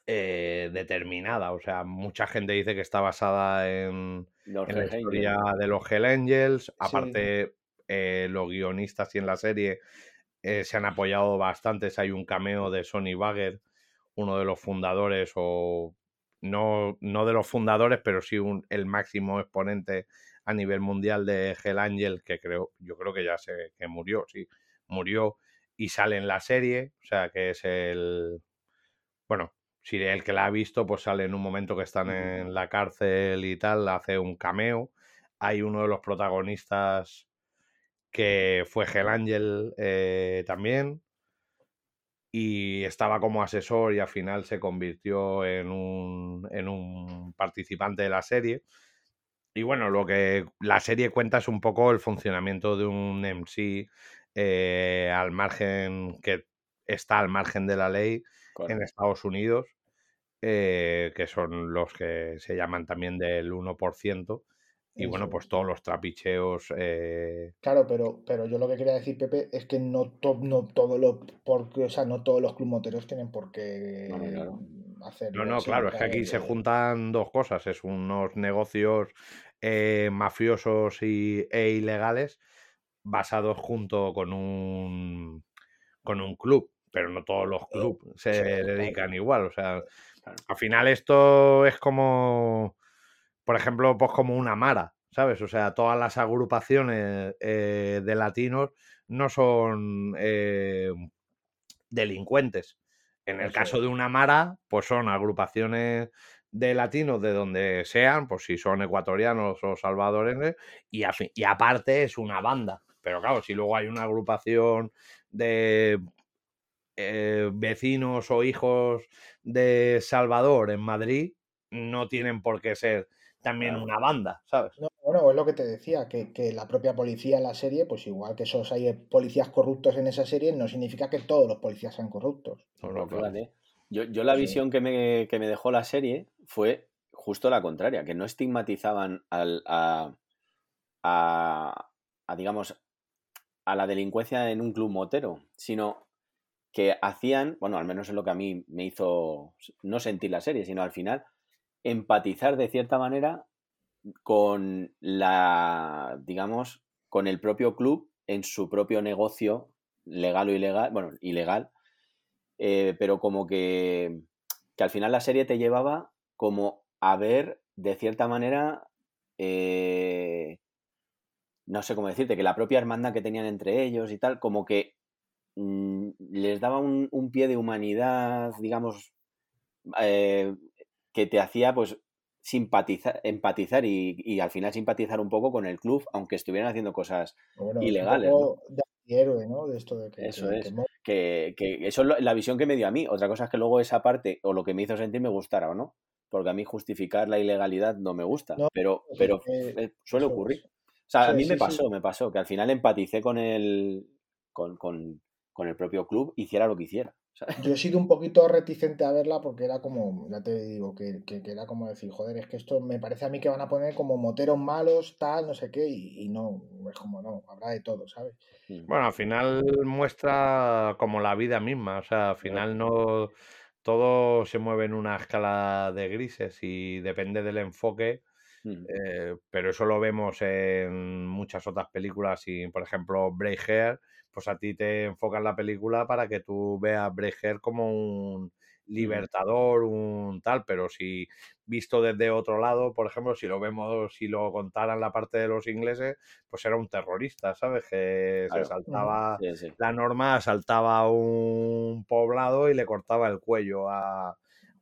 eh, determinada. O sea, mucha gente dice que está basada en, la Angels. historia de los Hell Angels. Aparte, eh, los guionistas y en la serie eh, se han apoyado bastantes. Hay un cameo de Sonny Bagger, uno de los fundadores, o no, no de los fundadores, pero sí un- el máximo exponente a nivel mundial de Hell Angel, que creo, yo creo que ya sé que murió, sí, murió y sale en la serie, o sea que es el, bueno, si el que la ha visto, pues sale en un momento que están en la cárcel y tal, hace un cameo. Hay uno de los protagonistas que fue Hell Angel eh, también y estaba como asesor y al final se convirtió en un, en un participante de la serie. Y bueno, lo que la serie cuenta es un poco el funcionamiento de un MC eh, al margen, que está al margen de la ley en. Estados Unidos eh, que son los que se llaman también del 1%. Y bueno, pues todos los trapicheos. Eh, claro, pero, pero yo lo que quería decir, Pepe, es que no, no todos los porque, o sea, no todos los club moteros tienen por qué hacerlo. No, no, claro, es que aquí se juntan dos cosas. Es unos negocios eh, mafiosos y, e ilegales basados junto con un con un club, pero no todos los clubes se dedican igual. O sea, al final esto es como por ejemplo, pues como una Mara, ¿sabes? O sea, todas las agrupaciones eh, de latinos no son eh, delincuentes. En el caso de una Mara, pues son agrupaciones de latinos de donde sean, pues si son ecuatorianos o salvadoreños, y, y aparte es una banda. Pero claro, si luego hay una agrupación de eh, vecinos o hijos de Salvador en Madrid, no tienen por qué ser también una banda, ¿sabes? bueno, es lo que te decía, que, la propia policía en la serie, pues igual que esos hay policías corruptos en esa serie, no significa que todos los policías sean corruptos. yo, yo, la visión que me, dejó la serie fue justo la contraria, que no estigmatizaban al, a, a, digamos, a la delincuencia en un club motero, sino que hacían, bueno, al menos es lo que a mí me hizo no sentir la serie, sino al final empatizar de cierta manera con la, digamos, con el propio club en su propio negocio, legal o ilegal, bueno, ilegal, eh, pero como que, que al final la serie te llevaba como a ver, de cierta manera, eh, no sé cómo decirte, que la propia hermandad que tenían entre ellos y tal, como que mm, les daba un, un, pie de humanidad, digamos, eh, que te hacía pues simpatizar, empatizar y, al final simpatizar un poco con el club, aunque estuvieran haciendo cosas ilegales. de esto de que, eso es. Que, eso es la visión que me dio a mí. Otra cosa es que luego esa parte o lo que me hizo sentir me gustara o no. Porque a mí justificar la ilegalidad no me gusta. pero pues pero eh, suele ocurrir. O sea, a mí me pasó, me pasó, que al final empaticé con el, con, con, con el propio club, hiciera lo que hiciera. Yo he sido un poquito reticente a verla porque era como, ya te digo, que, era como decir, joder, es que esto me parece a mí que van a poner como moteros malos, tal, no sé qué, y, no, es como no, habrá de todo, ¿sabes? Mm. Bueno, al final muestra como la vida misma, o sea, al final no todo se mueve en una escala de grises y depende del enfoque. Mm. Eh, pero eso lo vemos en muchas otras películas y por ejemplo Hair pues a ti te enfocan la película para que tú veas Brecher como un libertador, un tal, pero si visto desde otro lado, por ejemplo, si lo vemos, si lo contaran la parte de los ingleses, pues era un terrorista, ¿sabes? Que se saltaba la norma, asaltaba un poblado y le cortaba el cuello al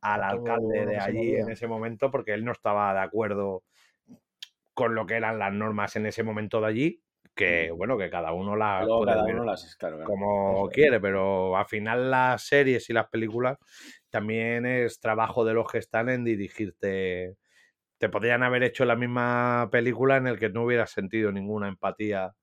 alcalde de allí en ese momento porque él no estaba de acuerdo con lo que eran las normas en ese momento de allí que bueno, que cada uno las como quiere, pero al final las series y las películas también es trabajo de los que están en dirigirte. Te podrían haber hecho la misma película en el que no hubieras sentido ninguna empatía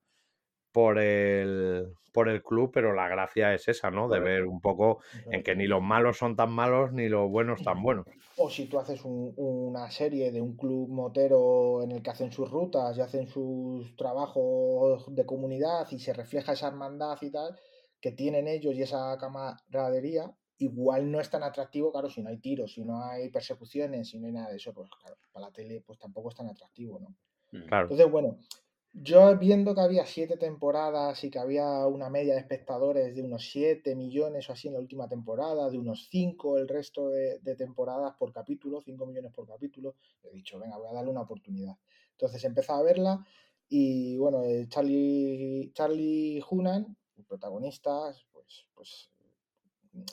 por el, por el club, pero la gracia es esa, ¿no? De ver un poco en que ni los malos son tan malos ni los buenos tan buenos. O si tú haces una serie de un club motero en el que hacen sus rutas y hacen sus trabajos de comunidad y se refleja esa hermandad y tal que tienen ellos y esa camaradería, igual no es tan atractivo, claro, si no hay tiros, si no hay persecuciones, si no hay nada de eso, pues claro, para la tele pues tampoco es tan atractivo, ¿no? Claro. Entonces, bueno, yo viendo que había siete temporadas y que había una media de espectadores de unos 7 millones o así en la última temporada, de unos 5 el resto de, temporadas por capítulo, 5 millones por capítulo, he dicho, venga, voy a darle una oportunidad. Entonces empecé a verla y bueno, eh, Charlie, Charlie Hunan, el protagonista, pues, pues,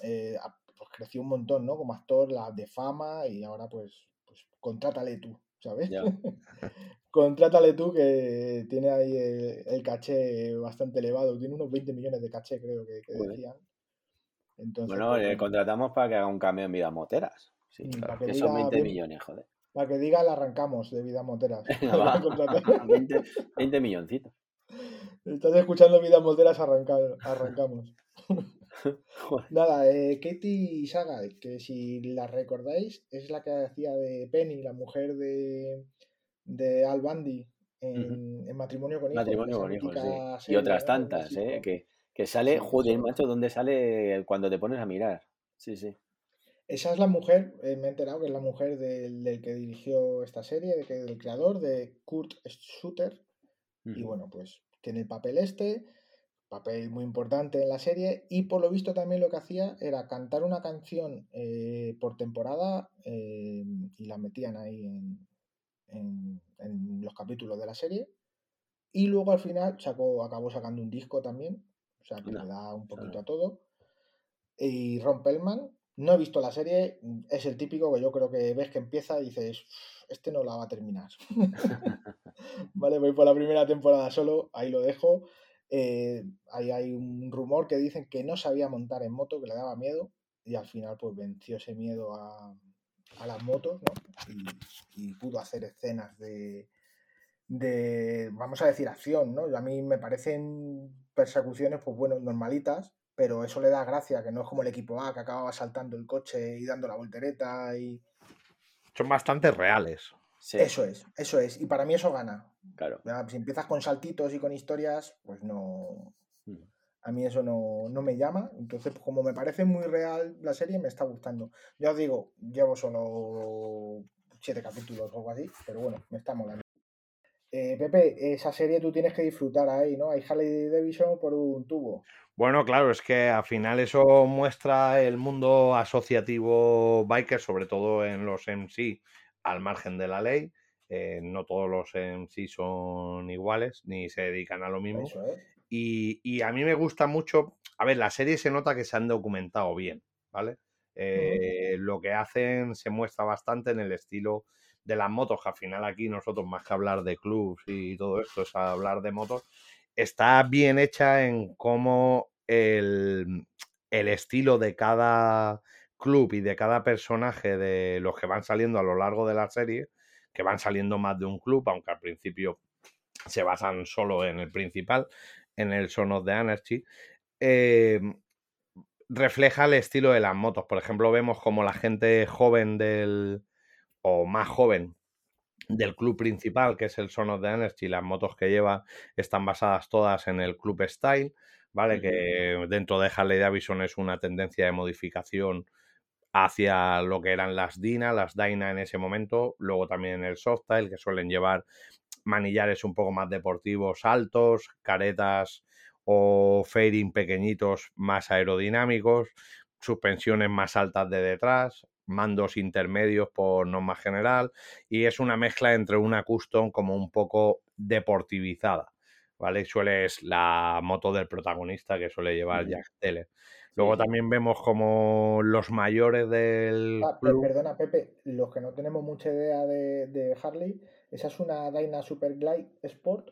eh, pues, creció un montón, ¿no? Como actor, la de fama y ahora pues, pues contrátale tú, ¿sabes? Contrátale tú que tiene ahí el, caché bastante elevado. Tiene unos 20 millones de caché, creo que, decían. bueno, le contratamos para que haga un cambio en vidas moteras. Sí, mm, claro, que, son 20 millones, joder. Para que diga, la arrancamos de vidas moteras. 20, 20 milloncitos. Estás escuchando vidas moteras, arrancamos. Nada, eh, Katie Saga, que si la recordáis, es la que hacía de Penny, la mujer de, de Al Bundy en, Matrimonio con Hijos. Matrimonio con Hijos, sí. y otras tantas, ¿eh? Que, que sale, joder, macho, ¿dónde sale cuando te pones a mirar? Sí, sí. Esa es la mujer, eh, me he enterado que es la mujer del, que dirigió esta serie, de que, del creador, de Kurt Shooter. Y bueno, pues tiene el papel este, papel muy importante en la serie. Y por lo visto también lo que hacía era cantar una canción eh, por temporada eh, y la metían ahí en, los capítulos de la serie. Y luego al final sacó, acabó sacando un disco también. O sea que le da un poquito a todo. Y Ron Pellman, no he visto la serie, es el típico que yo creo que ves que empieza y dices, este no la va a terminar. vale, voy por la primera temporada solo, ahí lo dejo. Eh, hay un rumor que dicen que no sabía montar en moto, que le daba miedo, y al final pues venció ese miedo a, las motos, ¿no? Y, pudo hacer escenas de, de, vamos a decir, acción, ¿no? A mí me parecen persecuciones, pues bueno, normalitas, pero eso le da gracia, que no es como el equipo A que acababa saltando el coche y dando la voltereta y... Son bastante reales. Eso es, eso es. Y para mí eso gana. Claro. Si empiezas con saltitos y con historias, pues no... Mm. A mí eso no, me llama. Entonces, pues, como me parece muy real la serie, me está gustando. Ya os digo, llevo solo siete capítulos o algo así, pero bueno, me está molando. Eh, Pepe, esa serie tú tienes que disfrutar ahí, ¿no? Hay Harley Davidson por un tubo. Bueno, claro, es que al final eso muestra el mundo asociativo biker, sobre todo en los MC, al margen de la ley. Eh, no todos los MC son iguales, ni se dedican a lo mismo. y, a mí me gusta mucho, a ver, la serie se nota que se han documentado bien, ¿vale? Eh, lo que hacen se muestra bastante en el estilo de las motos, que al final aquí nosotros más que hablar de clubs y todo esto es hablar de motos, está bien hecha en cómo el, estilo de cada club y de cada personaje de los que van saliendo a lo largo de la serie, que van saliendo más de un club, aunque al principio se basan solo en el principal, en el Son of the Anarchy, em, refleja el estilo de las motos. Por ejemplo, vemos como la gente joven del, o más joven del club principal, que es el Son of the Energy, las motos que lleva están basadas todas en el club Style, ¿vale? Que dentro de Harley Davidson es una tendencia de modificación hacia lo que eran las Dina, las Dyna en ese momento, luego también en el Softail, que suelen llevar manillares un poco más deportivos altos, caretas o fairing pequeñitos más aerodinámicos, suspensiones más altas de detrás, mandos intermedios por norma general y es una mezcla entre una custom como un poco deportivizada, ¿vale? Suele es la moto del protagonista que suele llevar Jack Teller. Luego también vemos como los mayores del ah, Perdona, Pepe, los que no tenemos mucha idea de, Harley, esa es una Dyna Super Glide Sport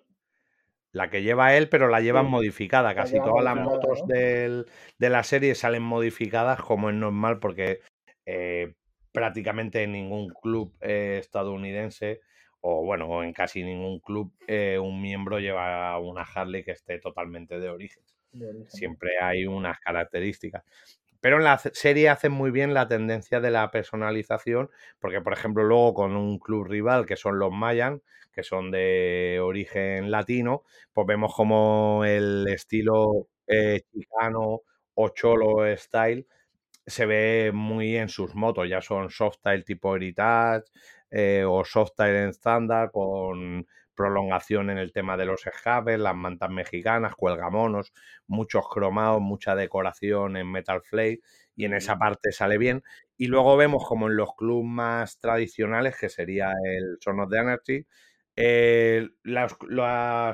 la que lleva él, pero la llevan modificada. Casi todas las motos de la serie salen modificadas como es normal, porque eh, prácticamente en ningún club eh, estadounidense o bueno, en casi ningún club eh, un miembro lleva una Harley que esté totalmente de origen. Siempre hay unas características. Pero en la serie hacen muy bien la tendencia de la personalización, porque por ejemplo luego con un club rival que son los Mayan, que son de origen latino, pues vemos como el estilo chicano o cholo style se ve muy en sus motos, ya son soft-tail tipo Heritage eh, o soft-tail en estándar con prolongación en el tema de los escapes, las mantas mexicanas, cuelgamonos, muchos cromados, mucha decoración en Metal Flake y en esa parte sale bien. Y luego vemos como en los clubes más tradicionales, que sería el Son of the Anarchy, eh, los,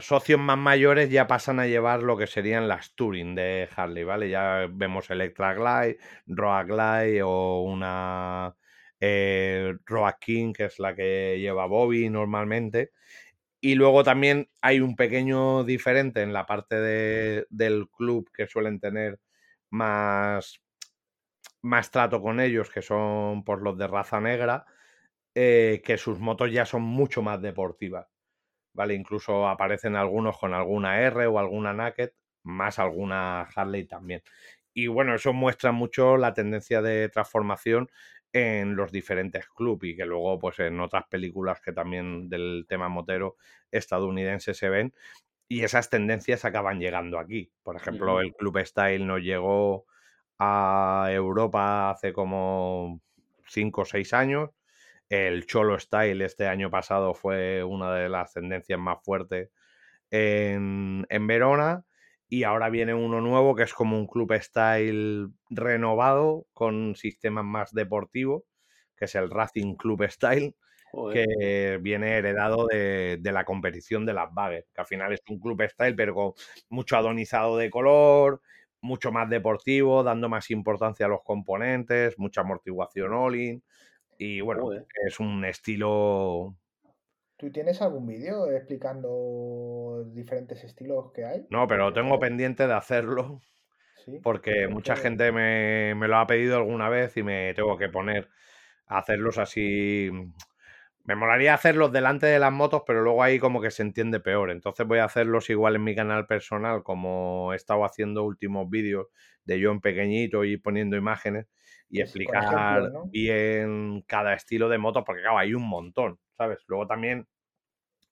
socios más mayores ya pasan a llevar lo que serían las Touring de Harley, ¿vale? Ya vemos Electra Glide, Roa Glide o una eh, Roa King, que es la que lleva Bobby normalmente. Y luego también hay un pequeño diferente en la parte del club que suelen tener más, más trato con ellos, que son por los de raza negra eh, que sus motos ya son mucho más deportivas. ¿Vale? Incluso aparecen algunos con alguna R o alguna Naked, más alguna Harley también. Y bueno, eso muestra mucho la tendencia de transformación en los diferentes clubes y que luego pues en otras películas que también del tema motero estadounidense se ven y esas tendencias acaban llegando aquí. Por ejemplo, el Club Style nos llegó a Europa hace como 5 o 6 años. El Cholo Style este año pasado fue una de las tendencias más fuertes en, en Verona. Y ahora viene uno nuevo que es como un club style renovado con sistemas más deportivos, que es el Racing Club Style, que viene heredado de, la competición de las bagues, que al final es un club style, pero con mucho adonizado de color, mucho más deportivo, dando más importancia a los componentes, mucha amortiguación all-in. Y bueno, es un estilo ¿Tú tienes algún vídeo explicando diferentes estilos que hay? No, pero tengo pendiente de hacerlo. Porque mucha gente me, lo ha pedido alguna vez y me tengo que poner a hacerlos así. Me molaría hacerlos delante de las motos, pero luego ahí como que se entiende peor. Entonces voy a hacerlos igual en mi canal personal, como he estado haciendo últimos vídeos de yo en pequeñito y poniendo imágenes y explicar bien cada estilo de moto, porque claro, hay un montón, ¿sabes? Luego también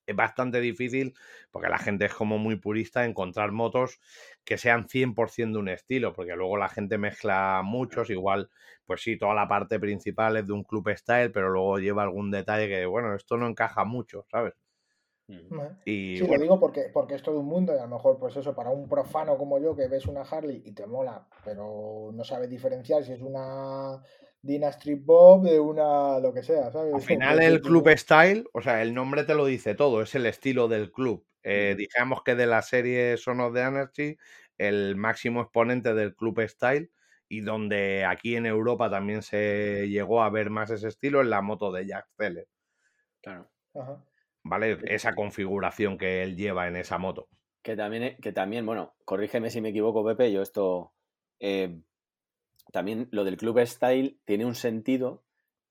es bastante difícil, porque la gente es como muy purista, encontrar motos que sean 100% de un estilo, porque luego la gente mezcla muchos, igual, pues sí, toda la parte principal es de un club style, pero luego lleva algún detalle que, bueno, esto no encaja mucho, ¿sabes? Y, sí, lo digo porque, porque es todo un mundo y a lo mejor, pues eso, para un profano como yo que ves una Harley y te mola, pero no sabes diferenciar si es una Dynasty Bob de una lo que sea, ¿sabes? Al final el club style, o sea, el nombre te lo dice todo, es el estilo del club. Eh, digamos que de la serie Son of the Anarchy, el máximo exponente del club style y donde aquí en Europa también se llegó a ver más ese estilo en la moto de Jack Zeller. Claro. ¿Vale? Esa configuración que él lleva en esa moto. Que también, que también bueno, corrígeme si me equivoco, Pepe, yo esto eh, también lo del club style tiene un sentido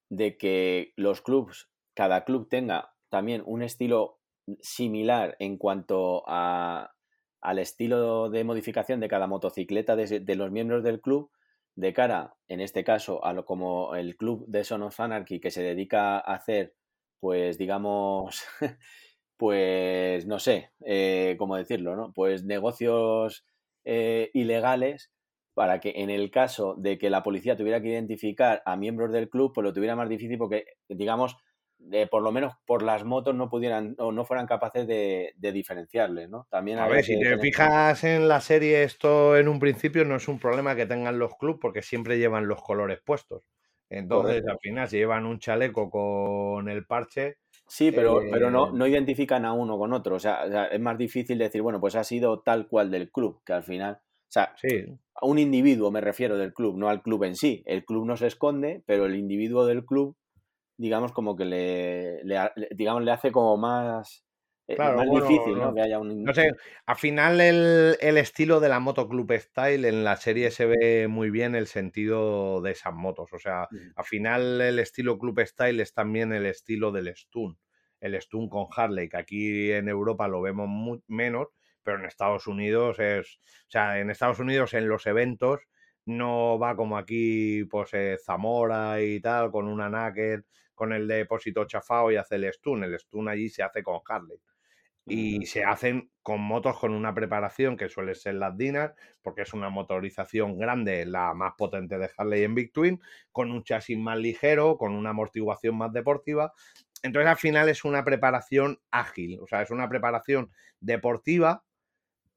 de que los clubs, cada club tenga también un estilo similar en cuanto a, al estilo de modificación de cada motocicleta de, los miembros del club, de cara, en este caso, a lo como el club de Son of Anarchy que se dedica a hacer, pues digamos, pues no sé, eh, cómo decirlo, ¿no? Pues negocios eh, ilegales para que en el caso de que la policía tuviera que identificar a miembros del club, pues lo tuviera más difícil porque, digamos, por lo menos por las motos no pudieran o no fueran capaces de, diferenciarles, ¿no? También a ver, si te fijas en la serie, esto en un principio no es un problema que tengan los clubs porque siempre llevan los colores puestos. Entonces, al final, si llevan un chaleco con el parche. Sí, pero, pero no, eh no identifican a uno con otro. o sea, es más difícil decir, bueno, pues ha sido tal cual del club, que al final. O sea, sí a un individuo me refiero del club, no al club en sí. El club no se esconde, pero el individuo del club, digamos, como que le, digamos, le hace como más, eh, más difícil, ¿no? Que haya un... No sé, al final el, estilo de la moto club style en la serie se ve muy bien el sentido de esas motos. O sea, al final el estilo club style es también el estilo del stun. El stun con Harley, que aquí en Europa lo vemos menos, pero en Estados Unidos es, o sea, en Estados Unidos en los eventos no va como aquí, pues eh, Zamora y tal, con una Naked, con el depósito chafado y hace el stun. El stun allí se hace con Harley. Y se hacen con motos con una preparación que suele ser las Dinas, porque es una motorización grande, la más potente de Harley en Big Twin, con un chasis más ligero, con una amortiguación más deportiva. Entonces al final es una preparación ágil, o sea, es una preparación deportiva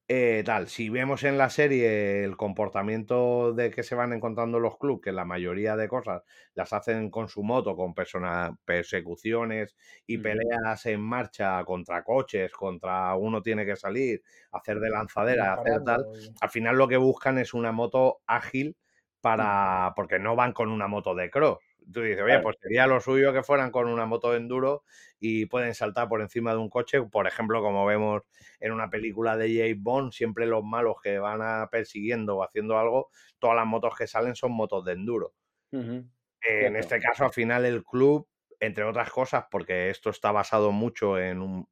eh, tal, si vemos en la serie el comportamiento de que se van encontrando los clubes, que la mayoría de cosas las hacen con su moto, con persecuciones y peleas en marcha contra coches, contra uno tiene que salir, hacer de lanzadera, hacer tal, al final lo que buscan es una moto ágil para, porque no van con una moto de cross, Tú dices, oye, pues sería lo suyo que fueran con una moto de enduro y pueden saltar por encima de un coche, por ejemplo, como vemos en una película de James Bond, siempre los malos que van a persiguiendo o haciendo algo, todas las motos que salen son motos de enduro. en este caso, al final, el club, entre otras cosas, porque esto está basado mucho en, un,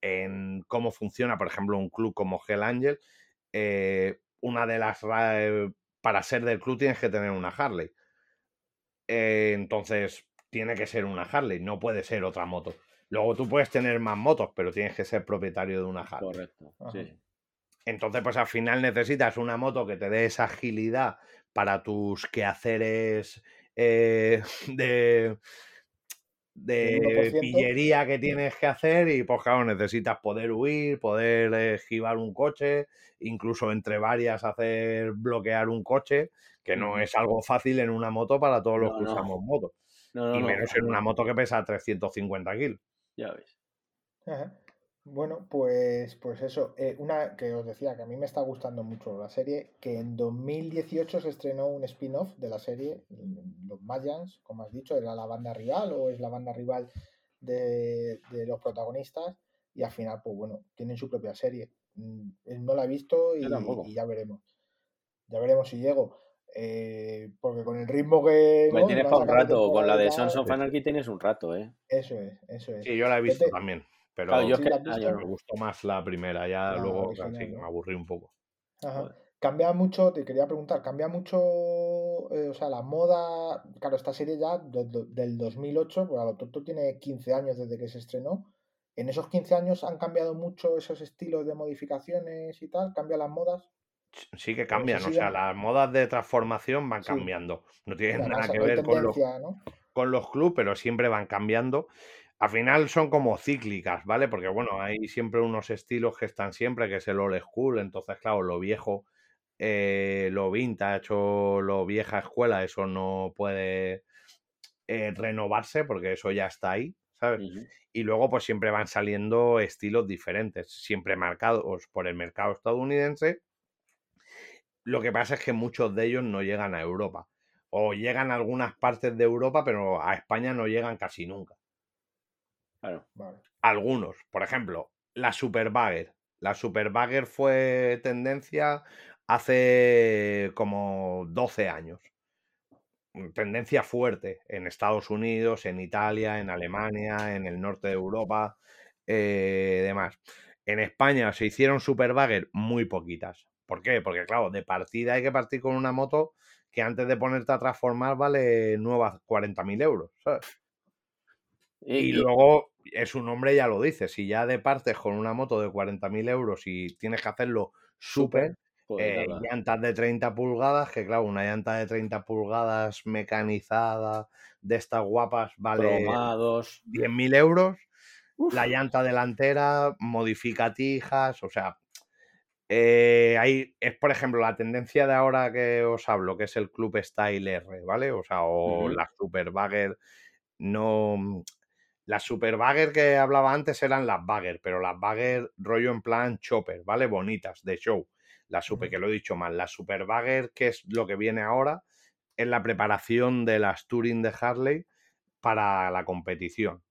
en cómo funciona, por ejemplo, un club como Hell Angel, eh, una de las para ser del club tienes que tener una Harley. Eh, entonces, tiene que ser una Harley, no puede ser otra moto. Luego tú puedes tener más motos, pero tienes que ser propietario de una Harley. Correcto. Sí. Entonces, pues al final necesitas una moto que te dé esa agilidad para tus quehaceres eh, de, de pillería que tienes que hacer y pues claro, necesitas poder huir, poder esquivar un coche, incluso entre varias hacer bloquear un coche, que no es algo fácil en una moto para todos los que usamos motos. y menos en una moto que pesa 350 kilos. Ya ves. Bueno, pues, pues eso, eh, una que os decía que a mí me está gustando mucho la serie, que en 2018 se estrenó un spin-off de la serie, mm, Los Mayans, como has dicho, era la banda rival o es la banda rival de, los protagonistas, y al final, pues bueno, tienen su propia serie. Mm, no la he visto y, ya veremos. Ya veremos si llego. Eh, porque con el ritmo que. Me tienes para un rato, con la de Sons of Anarchy tienes un rato, ¿eh? Eso es, eso es. Sí, yo la he visto también. Pero yo me gustó más la primera, ya luego me aburrí un poco. Cambia mucho, te quería preguntar, cambia mucho, eh, o sea, la moda, claro, esta serie ya del 2008, pues a lo tonto tiene 15 años desde que se estrenó. ¿En esos 15 años han cambiado mucho esos estilos de modificaciones y tal? ¿Cambian las modas? Sí que cambian, o sea, las modas de transformación van cambiando. No tienen nada que ver con, los, con los clubes, pero siempre van cambiando. Al final son como cíclicas, ¿vale? Porque bueno, hay siempre unos estilos que están siempre, que es el old school, entonces claro, lo viejo, eh, lo vintage o lo vieja escuela, eso no puede eh, renovarse porque eso ya está ahí, ¿sabes? Y luego pues siempre van saliendo estilos diferentes, siempre marcados por el mercado estadounidense. Lo que pasa es que muchos de ellos no llegan a Europa. O llegan a algunas partes de Europa, pero a España no llegan casi nunca. Algunos, por ejemplo, la Super Bagger. La Super Bagger fue tendencia hace como 12 años. Mm, tendencia fuerte en Estados Unidos, en Italia, en Alemania, en el norte de Europa, eh, demás. En España se hicieron Super Bagger muy poquitas. ¿Por qué? Porque, claro, de partida hay que partir con una moto que antes de ponerte a transformar vale nuevas 40.000 euros, ¿sabes? Y, luego, es su nombre ya lo dice, si ya de partes con una moto de 40.000 euros y tienes que hacerlo súper, pues eh, llantas de 30 pulgadas, que claro, una llanta de 30 pulgadas mecanizada, de estas guapas, vale 10.000 euros. La llanta delantera, modificatijas, o sea, eh, es por ejemplo la tendencia de ahora que os hablo, que es el Club Style R, ¿vale? O sea, o la Super Bagger, no, las super bagger que hablaba antes eran las bagger, pero las bagger rollo en plan chopper, ¿vale? Bonitas, de show. La super, que lo he dicho mal, la super bagger, que es lo que viene ahora, es la preparación de las Touring de Harley para la competición.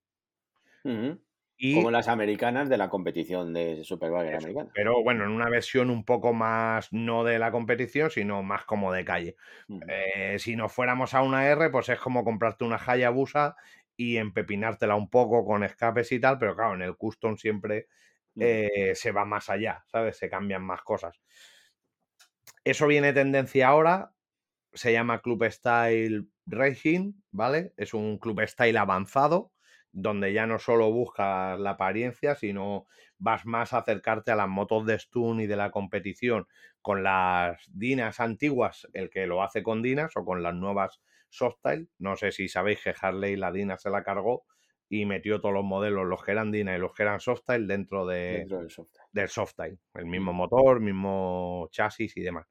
y, Como las americanas de la competición de Superbagger americana. Pero bueno, en una versión un poco más, no de la competición, sino más como de calle. Eh, si nos fuéramos a una R, pues es como comprarte una Hayabusa y empepinártela un poco con escapes y tal, pero claro, en el custom siempre eh, se va más allá, ¿sabes? Se cambian más cosas. Eso viene tendencia ahora, se llama Club Style Racing, ¿vale? Es un Club Style avanzado, donde ya no solo buscas la apariencia, sino vas más a acercarte a las motos de Stun y de la competición con las Dinas antiguas, el que lo hace con Dinas, o con las nuevas Softail. No sé si sabéis que Harley la Dina se la cargó y metió todos los modelos, los que eran Dina y los que eran Softail, dentro, de, del, Softail. El mismo motor, mismo chasis y demás.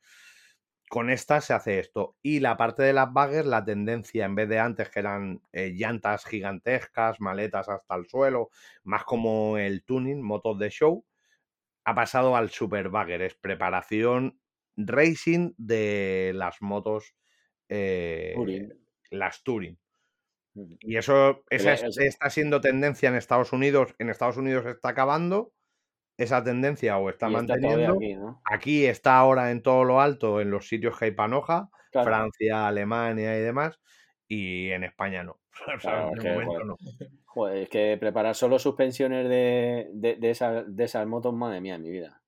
Con esta se hace esto. Y la parte de las baggers, la tendencia, en vez de antes que eran eh, llantas gigantescas, maletas hasta el suelo, más como el tuning, motos de show, ha pasado al super bagger. Es preparación racing de las motos eh, las Turing. Y eso esa está siendo tendencia en Estados Unidos. En Estados Unidos está acabando esa tendencia o está manteniendo. aquí, está ahora en todo lo alto, en los sitios que hay panoja, Francia, Alemania y demás, y en España no. es que, preparar solo suspensiones de, de, esas, de esas motos, madre mía, en mi vida.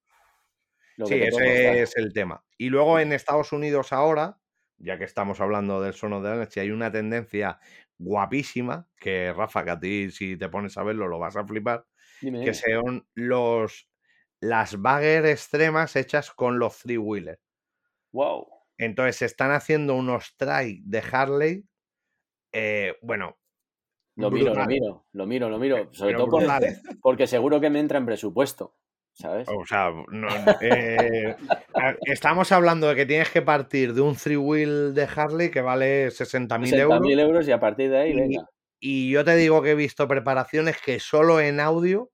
sí, ese es el tema. Y luego en Estados Unidos ahora, ya que estamos hablando del sono de la noche, hay una tendencia guapísima, que Rafa, que a ti si te pones a verlo lo vas a flipar, que son los las bagger extremas hechas con los three wheelers. Wow. Entonces se están haciendo unos try de Harley. Eh, bueno. Lo miro, lo miro, lo miro, lo miro. Sobre todo porque seguro que me entra en presupuesto. ¿Sabes? O sea, eh, estamos hablando de que tienes que partir de un three wheel de Harley que vale 60.000 euros. 60.000 euros y a partir de ahí, y, venga. Y yo te digo que he visto preparaciones que solo en audio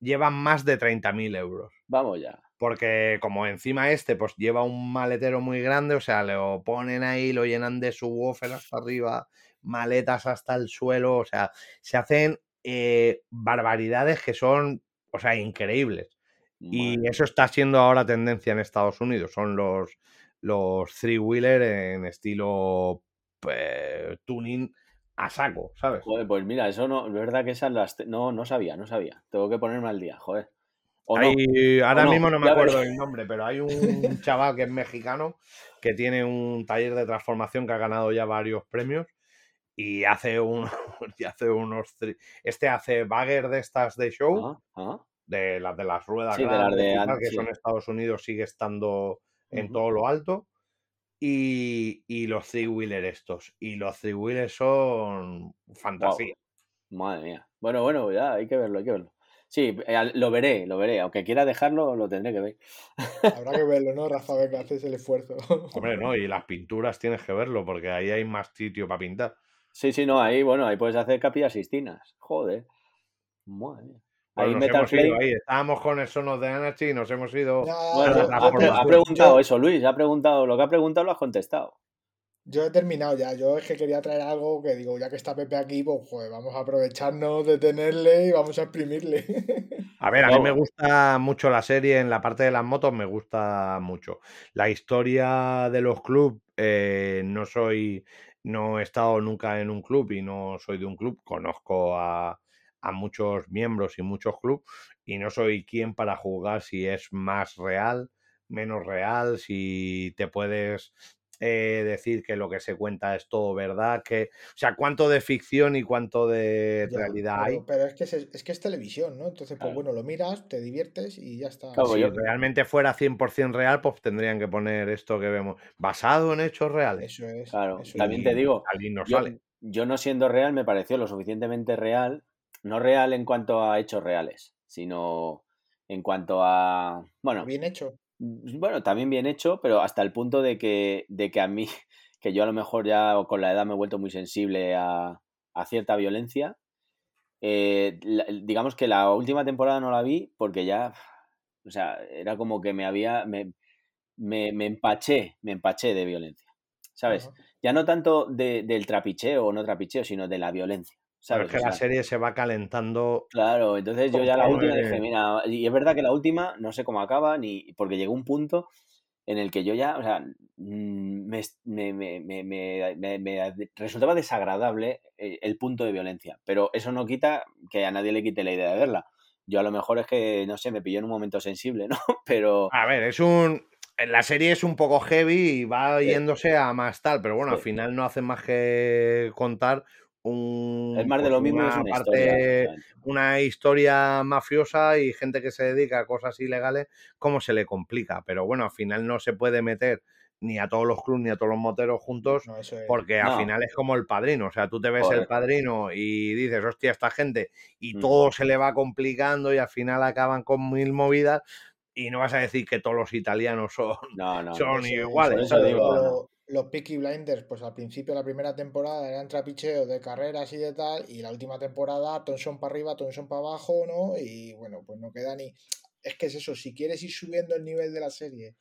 llevan más de 30.000 euros. Vamos ya. Porque como encima este pues lleva un maletero muy grande, o sea, lo ponen ahí, lo llenan de subwoofer hasta arriba, maletas hasta el suelo, o sea, se hacen eh, barbaridades que son, o sea, increíbles. Y eso está siendo ahora tendencia en Estados Unidos, son los, los three-wheeler en estilo pues, tuning a saco, ¿sabes? Joder, pues mira, eso no, es verdad que esas las. No, no sabía, no sabía. Tengo que ponerme al día, joder. ahora mismo no me acuerdo el nombre, pero hay un chaval que es mexicano que tiene un taller de transformación que ha ganado ya varios premios y hace un y hace unos este hace bagger de estas de show de las de las ruedas sí, de que son Estados Unidos sigue estando en todo lo alto y, los three-wheeler estos. Y los three-wheelers son fantasía. Madre mía. Bueno, bueno, ya hay que verlo, hay que verlo. Sí, eh, lo veré, lo veré. Aunque quiera dejarlo, lo tendré que ver. Habrá que verlo, ¿no, Rafa? Venga, haces el esfuerzo. Hombre, no, y las pinturas tienes que verlo, porque ahí hay más sitio para pintar. Sí, sí, no, ahí, bueno, ahí puedes hacer capillas sistinas. Joder. Madre ahí Metal Flame. Estábamos con el Sonos de Anarchy y nos hemos ido. bueno, ha, preguntado eso, Luis. Ha preguntado, lo que ha preguntado lo has contestado. Yo he terminado ya. Yo es que quería traer algo que digo, ya que está Pepe aquí, pues joder, vamos a aprovecharnos de tenerle y vamos a exprimirle. A ver, a mí me gusta mucho la serie, en la parte de las motos me gusta mucho. La historia de los clubs, eh, no soy, no he estado nunca en un club y no soy de un club. Conozco a, a muchos miembros y muchos clubes y no soy quien para jugar si es más real, menos real, si te puedes eh, decir que lo que se cuenta es todo verdad, que, o sea, cuánto de ficción y cuánto de realidad hay. Pero es que es, que es televisión, ¿no? Entonces, pues bueno, lo miras, te diviertes y ya está. si realmente fuera 100% real, pues tendrían que poner esto que vemos, basado en hechos reales. Eso es. Claro, también te digo, yo no siendo real me pareció lo suficientemente real no real en cuanto a hechos reales, sino en cuanto a. Bueno. Bien hecho. Bueno, también bien hecho, pero hasta el punto de que, de que a mí, que yo a lo mejor ya con la edad me he vuelto muy sensible a, cierta violencia. Eh, digamos que la última temporada no la vi porque ya. O sea, era como que me había. Me, me, empaché, me empaché de violencia. ¿Sabes? Ya no tanto del trapicheo o no trapicheo, sino de la violencia. ¿Sabes? que la serie se va calentando. Claro, entonces yo ya la última dije, mira, y es verdad que la última no sé cómo acaba, ni porque llegó un punto en el que yo ya, o sea, mm, me, me, me, me resultaba desagradable eh, el punto de violencia, pero eso no quita que a nadie le quite la idea de verla. Yo a lo mejor es que, no sé, me pilló en un momento sensible, ¿no? Pero... A ver, es un... La serie es un poco heavy y va yéndose a más tal, pero bueno, al final no hace más que contar un, más de lo mismo una, una historia. una historia mafiosa y gente que se dedica a cosas ilegales, cómo se le complica. Pero bueno, al final no se puede meter ni a todos los clubs ni a todos los moteros juntos, porque al final es como el padrino. O sea, tú te ves el padrino y dices, hostia, esta gente, y mm. todo se le va complicando y al final acaban con mil movidas. Y no vas a decir que todos los italianos son, son iguales los Peaky Blinders, pues al principio la primera temporada eran trapicheos de carreras y de tal, y la última temporada Tonson para arriba, Tonson para abajo, ¿no? Y bueno, pues no queda ni... Es que es eso, si quieres ir subiendo el nivel de la serie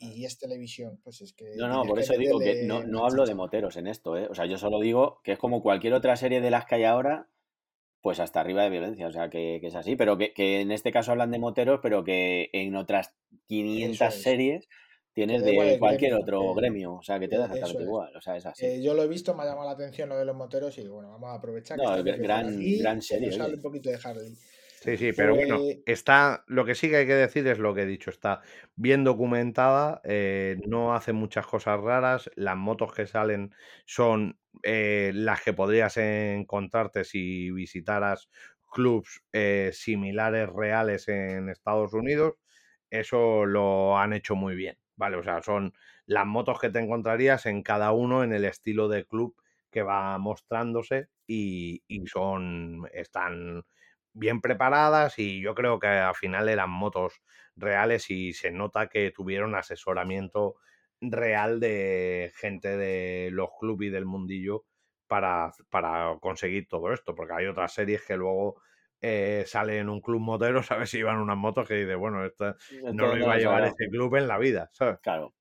y es televisión, pues es que... No, no, por eso digo que no, no hablo de moteros en esto, ¿eh? O sea, yo solo digo que es como cualquier otra serie de las que hay ahora, pues hasta arriba de violencia, o sea, que, es así, pero que, que, en este caso hablan de moteros, pero que en otras 500 series tienes de cualquier otro gremio, o sea, que te da exactamente igual, o sea, es así. Eh, yo lo he visto, me ha llamado la atención lo de los moteros y bueno, vamos a aprovechar. No, gran, gran serie. un poquito de Harley. Sí, sí, pero bueno, está, lo que sí que hay que decir es lo que he dicho, está bien documentada, eh, no hace muchas cosas raras, las motos que salen son eh, las que podrías encontrarte si visitaras clubs eh, similares reales en Estados Unidos, eso lo han hecho muy bien, ¿vale? O sea, son las motos que te encontrarías en cada uno en el estilo de club que va mostrándose y, y son, están bien preparadas y yo creo que al final eran motos reales y se nota que tuvieron asesoramiento real de gente de los clubes y del mundillo para, para conseguir todo esto, porque hay otras series que luego eh, salen en un club motero, ¿sabes? Si iban unas motos que dice, bueno, esta no lo iba a llevar este club en la vida, ¿sabes? Claro.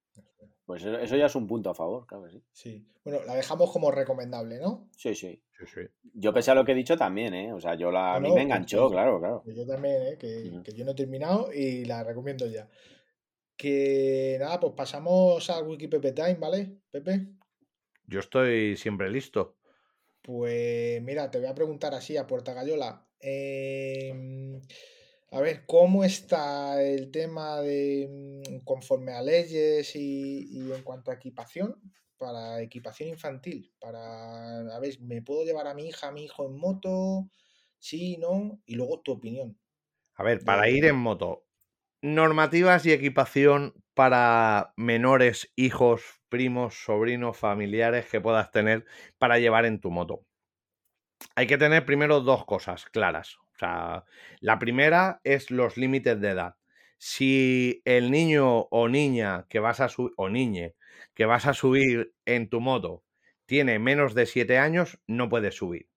Pues eso, eso ya es un punto a favor, claro que sí. Sí. Bueno, la dejamos como recomendable, ¿no? Sí, sí. Sí, sí. Yo pese a lo que he dicho también, ¿eh? O sea, yo la, a mí me enganchó, pues, claro, claro. Yo también, ¿eh? que, que yo no he terminado y la recomiendo ya. Que nada, pues pasamos al Wiki Pepe Time, ¿vale, Pepe? Yo estoy siempre listo. Pues mira, te voy a preguntar así a Puerta Gallola. Em, a ver, ¿cómo está el tema de mm, conforme a leyes y, y en cuanto a equipación? Para equipación infantil, para, a ver, ¿me puedo llevar a mi hija, a mi hijo en moto? Sí, no, y luego tu opinión. A ver, para ir en moto, normativas y equipación para menores, hijos, primos, sobrinos, familiares que puedas tener para llevar en tu moto. Hay que tener primero dos cosas claras. O sea, la primera es los límites de edad. Si el niño o niña que vas a subir, o niñe, que vas a subir en tu moto tiene menos de 7 años, no puedes subir.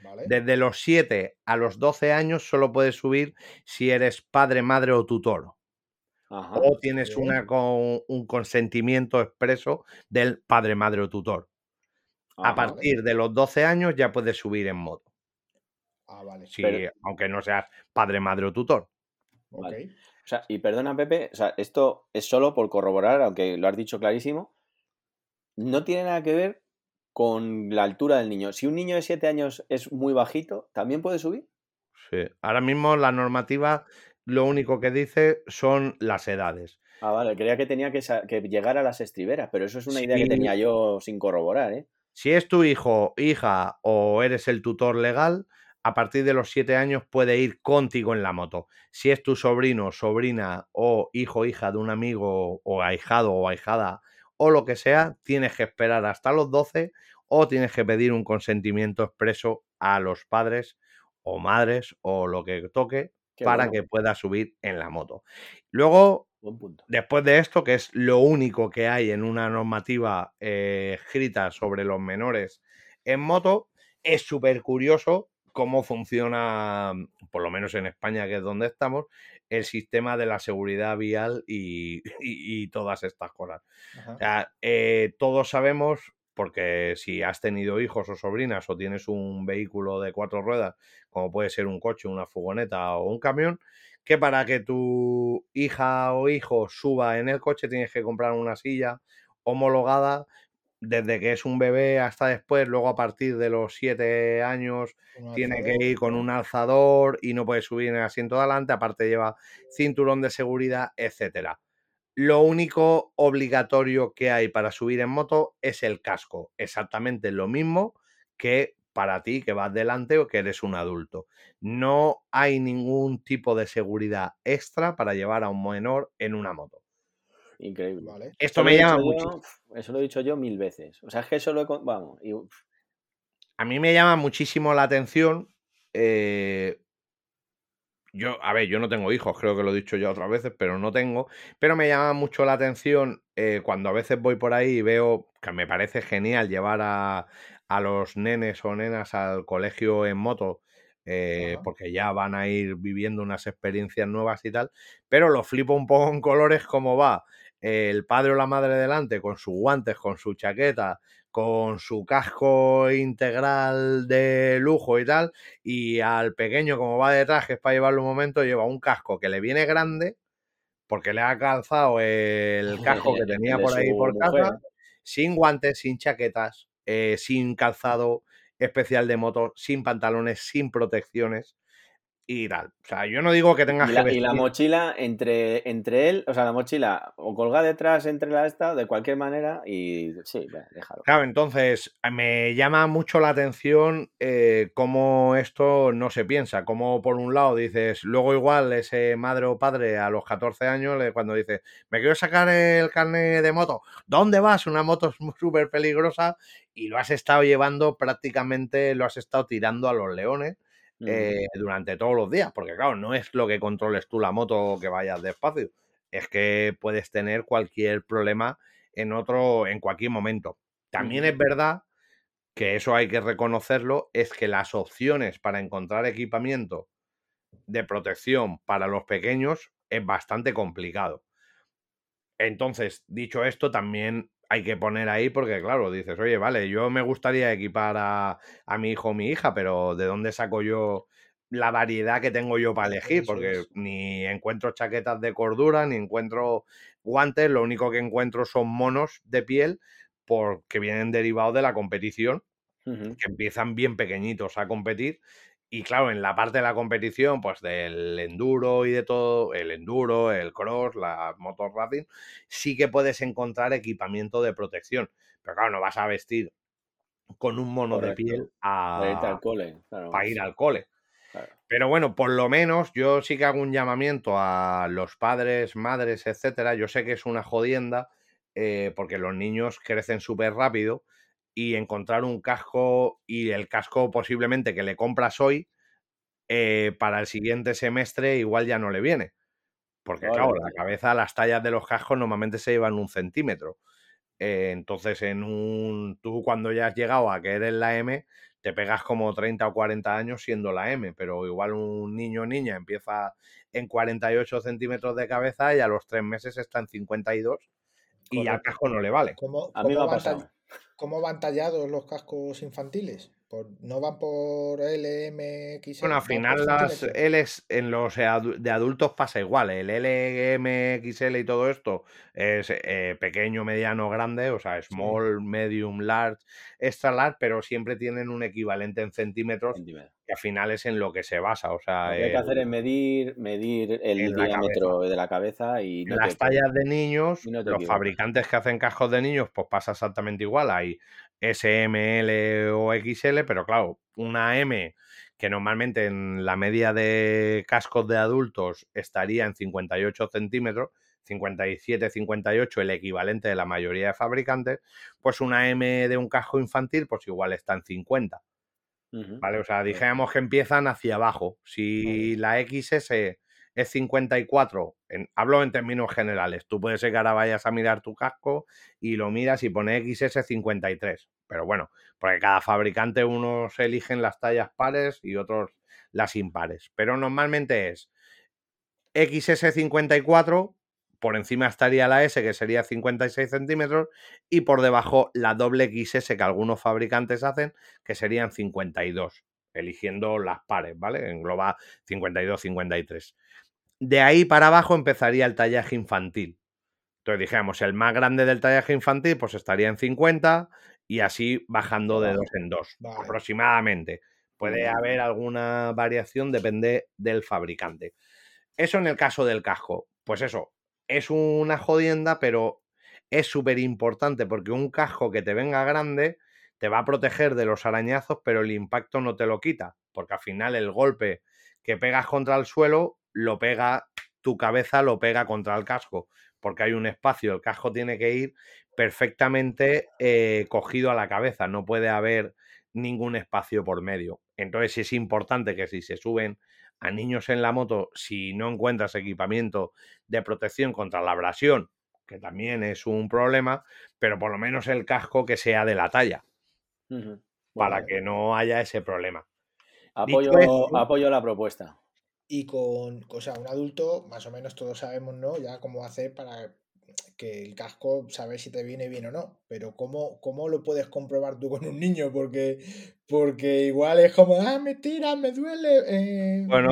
¿Vale? Desde los 7 a los 12 años solo puedes subir si eres padre, madre o tutor. Ajá. O tienes una con, un consentimiento expreso del padre, madre o tutor. A ajá. partir de los 12 años ya puedes subir en moto. Ah, vale. Si, Pero- aunque no seas padre, madre o tutor. Vale. O sea, y perdona, Pepe, o sea, esto es solo por corroborar, aunque lo has dicho clarísimo. No tiene nada que ver con la altura del niño. Si un niño de 7 años es muy bajito, ¿también puede subir? Sí. Ahora mismo la normativa lo único que dice son las edades. Ah, vale, creía que tenía que, llegar a las estriberas, pero eso es una idea que tenía yo sin corroborar, ¿eh? Si es tu hijo, hija o eres el tutor legal, a partir de los 7 años puede ir contigo en la moto. Si es tu sobrino, sobrina o hijo, hija de un amigo o ahijado o ahijada o lo que sea, tienes que esperar hasta los 12 o tienes que pedir un consentimiento expreso a los padres o madres o lo que toque Qué para bueno, que pueda subir en la moto. Luego, buen punto. Después de esto, que es lo único que hay en una normativa eh, escrita sobre los menores en moto, es súper curioso cómo funciona, por lo menos en España, que es donde estamos, el sistema de la seguridad vial y, y- y todas estas cosas. O sea, eh, todos sabemos, porque si has tenido hijos o sobrinas o tienes un vehículo de cuatro ruedas, como puede ser un coche, una furgoneta o un camión, que para que tu hija o hijo suba en el coche tienes que comprar una silla homologada desde que es un bebé hasta después, luego a partir de los siete años Un tiene que ir con un alzador y no puede subir en el asiento de adelante, aparte lleva cinturón de seguridad, etcétera. Lo único obligatorio que hay para subir en moto es el casco, exactamente lo mismo que para ti que vas delante o que eres un adulto. No hay ningún tipo de seguridad extra para llevar a un menor en una moto. Increíble. Vale. Esto Eso lo me he llama dicho mucho. yo- Eso lo he dicho yo mil veces. O sea, es que eso lo he... Vamos, y, A mí me llama muchísimo la atención. eh, yo, a ver, yo no tengo hijos, creo que lo he dicho ya otras veces, pero no tengo. Pero me llama mucho la atención eh, cuando a veces voy por ahí y veo que me parece genial llevar a, a los nenes o nenas al colegio en moto, eh, porque ya van a ir viviendo unas experiencias nuevas y tal. Pero lo flipo un poco en colores como va el padre o la madre delante con sus guantes, con su chaqueta, con su casco integral de lujo y tal, y al pequeño como va detrás, que es para llevarlo un momento, lleva un casco que le viene grande, porque le ha calzado el casco que tenía de por ahí por casa, sin guantes, sin chaquetas, eh, sin calzado especial de moto, sin pantalones, sin protecciones. Y tal. O sea, yo no digo que tengas y la, que y la mochila entre, entre él, o sea, la mochila o colgada detrás entre la esta, de cualquier manera, y sí, déjalo. Claro, entonces me llama mucho la atención eh, cómo esto no se piensa, cómo por un lado dices, luego igual ese madre o padre a los 14 años, cuando dice, me quiero sacar el carnet de moto, ¿dónde vas? Una moto es súper peligrosa y lo has estado llevando prácticamente, lo has estado tirando a los leones Eh, durante todos los días, porque claro, no es lo que controles tú la moto que vayas despacio, es que puedes tener cualquier problema en otro, en cualquier momento. También es verdad que eso hay que reconocerlo, es que las opciones para encontrar equipamiento de protección para los pequeños es bastante complicado. Entonces, dicho esto, también hay que poner ahí porque, claro, dices, oye, vale, yo me gustaría equipar a, a mi hijo o mi hija, pero ¿de dónde saco yo la variedad que tengo yo para elegir? Porque es. ni encuentro chaquetas de cordura, ni encuentro guantes, lo único que encuentro son monos de piel porque vienen derivados de la competición que empiezan bien pequeñitos a competir. Y claro, en la parte de la competición, pues del enduro y de todo, el enduro, el cross, las motos racing, sí que puedes encontrar equipamiento de protección. Pero claro, no vas a vestir con un mono de piel Para irte a, al cole, claro. para ir al cole. claro. Pero bueno, por lo menos yo sí que hago un llamamiento a los padres, madres, etcétera. Yo sé que es una jodienda eh, porque los niños crecen súper rápido y encontrar un casco y el casco posiblemente que le compras hoy eh, para el siguiente semestre igual ya no le viene. Porque claro, la cabeza, las tallas de los cascos normalmente se llevan un centímetro. Eh, entonces, en un. Tú cuando ya has llegado a que eres la M, te pegas como 30 o 40 años siendo la M, pero igual un niño o niña empieza en 48 centímetros de cabeza y a los tres meses está en 52 y al casco no le vale. ¿Cómo, A mí me cómo ha van pasado. Cómo van tallados los cascos infantiles? Por- ¿No van por L, M, XL? Bueno, al ¿Van por final las? Ls en los adu- de adultos pasa igual. El L, M, XL y todo esto es eh, pequeño, mediano, grande, o sea, small, medium, large, extra large, pero siempre tienen un equivalente en centímetros Centímetros. que al final es en lo que se basa. O sea, Lo que hay que hacer es medir, medir el diámetro de la cabeza y no las te tallas de niños, no los equivocas. fabricantes que hacen cascos de niños, pues pasa exactamente igual. Hay S, M, L o XL, pero claro, una M que normalmente en la media de cascos de adultos estaría en 58 centímetros, 57, 58, el equivalente de la mayoría de fabricantes, pues una M de un casco infantil, pues igual está en 50. Ujú. ¿Vale? O sea, dijéramos que empiezan hacia abajo. Si la XS es 54, en- hablo en términos generales, tú puedes ser que ahora vayas a mirar tu casco y lo miras y pone XS 53. Pero bueno, porque cada fabricante unos eligen las tallas pares y otros las impares. Pero normalmente es XS 54, por encima estaría la S, que sería 56 centímetros, y por debajo la doble XS que algunos fabricantes hacen, que serían 52, eligiendo las pares, ¿vale? Engloba 52, 53. De ahí para abajo empezaría el tallaje infantil. Entonces dijéramos, el más grande del tallaje infantil pues estaría en 50 y así bajando de Abajo. dos en dos, Vale. aproximadamente. Puede haber alguna variación, depende del fabricante. Eso en el caso del casco. Pues eso, es una jodienda, pero es súper importante porque un casco que te venga grande te va a proteger de los arañazos, pero el impacto no te lo quita, porque al final el golpe que pegas contra el suelo lo pega, tu cabeza lo pega contra el casco, porque hay un espacio, el casco tiene que ir perfectamente eh, cogido a la cabeza, no puede haber ningún espacio por medio. Entonces es importante que si se suben a niños en la moto, si no encuentras equipamiento de protección contra la abrasión, que también es un problema, pero por lo menos el casco que sea de la talla, para que no haya ese problema. apoyo, esto- apoyo la propuesta. Y con, o sea, un adulto, más o menos todos sabemos, ¿no? Ya cómo hacer para que el casco, saber si te viene bien o no. Pero ¿cómo, cómo lo puedes comprobar tú con un niño? Porque, porque igual es como, ah, me tira, me duele, eh, Bueno,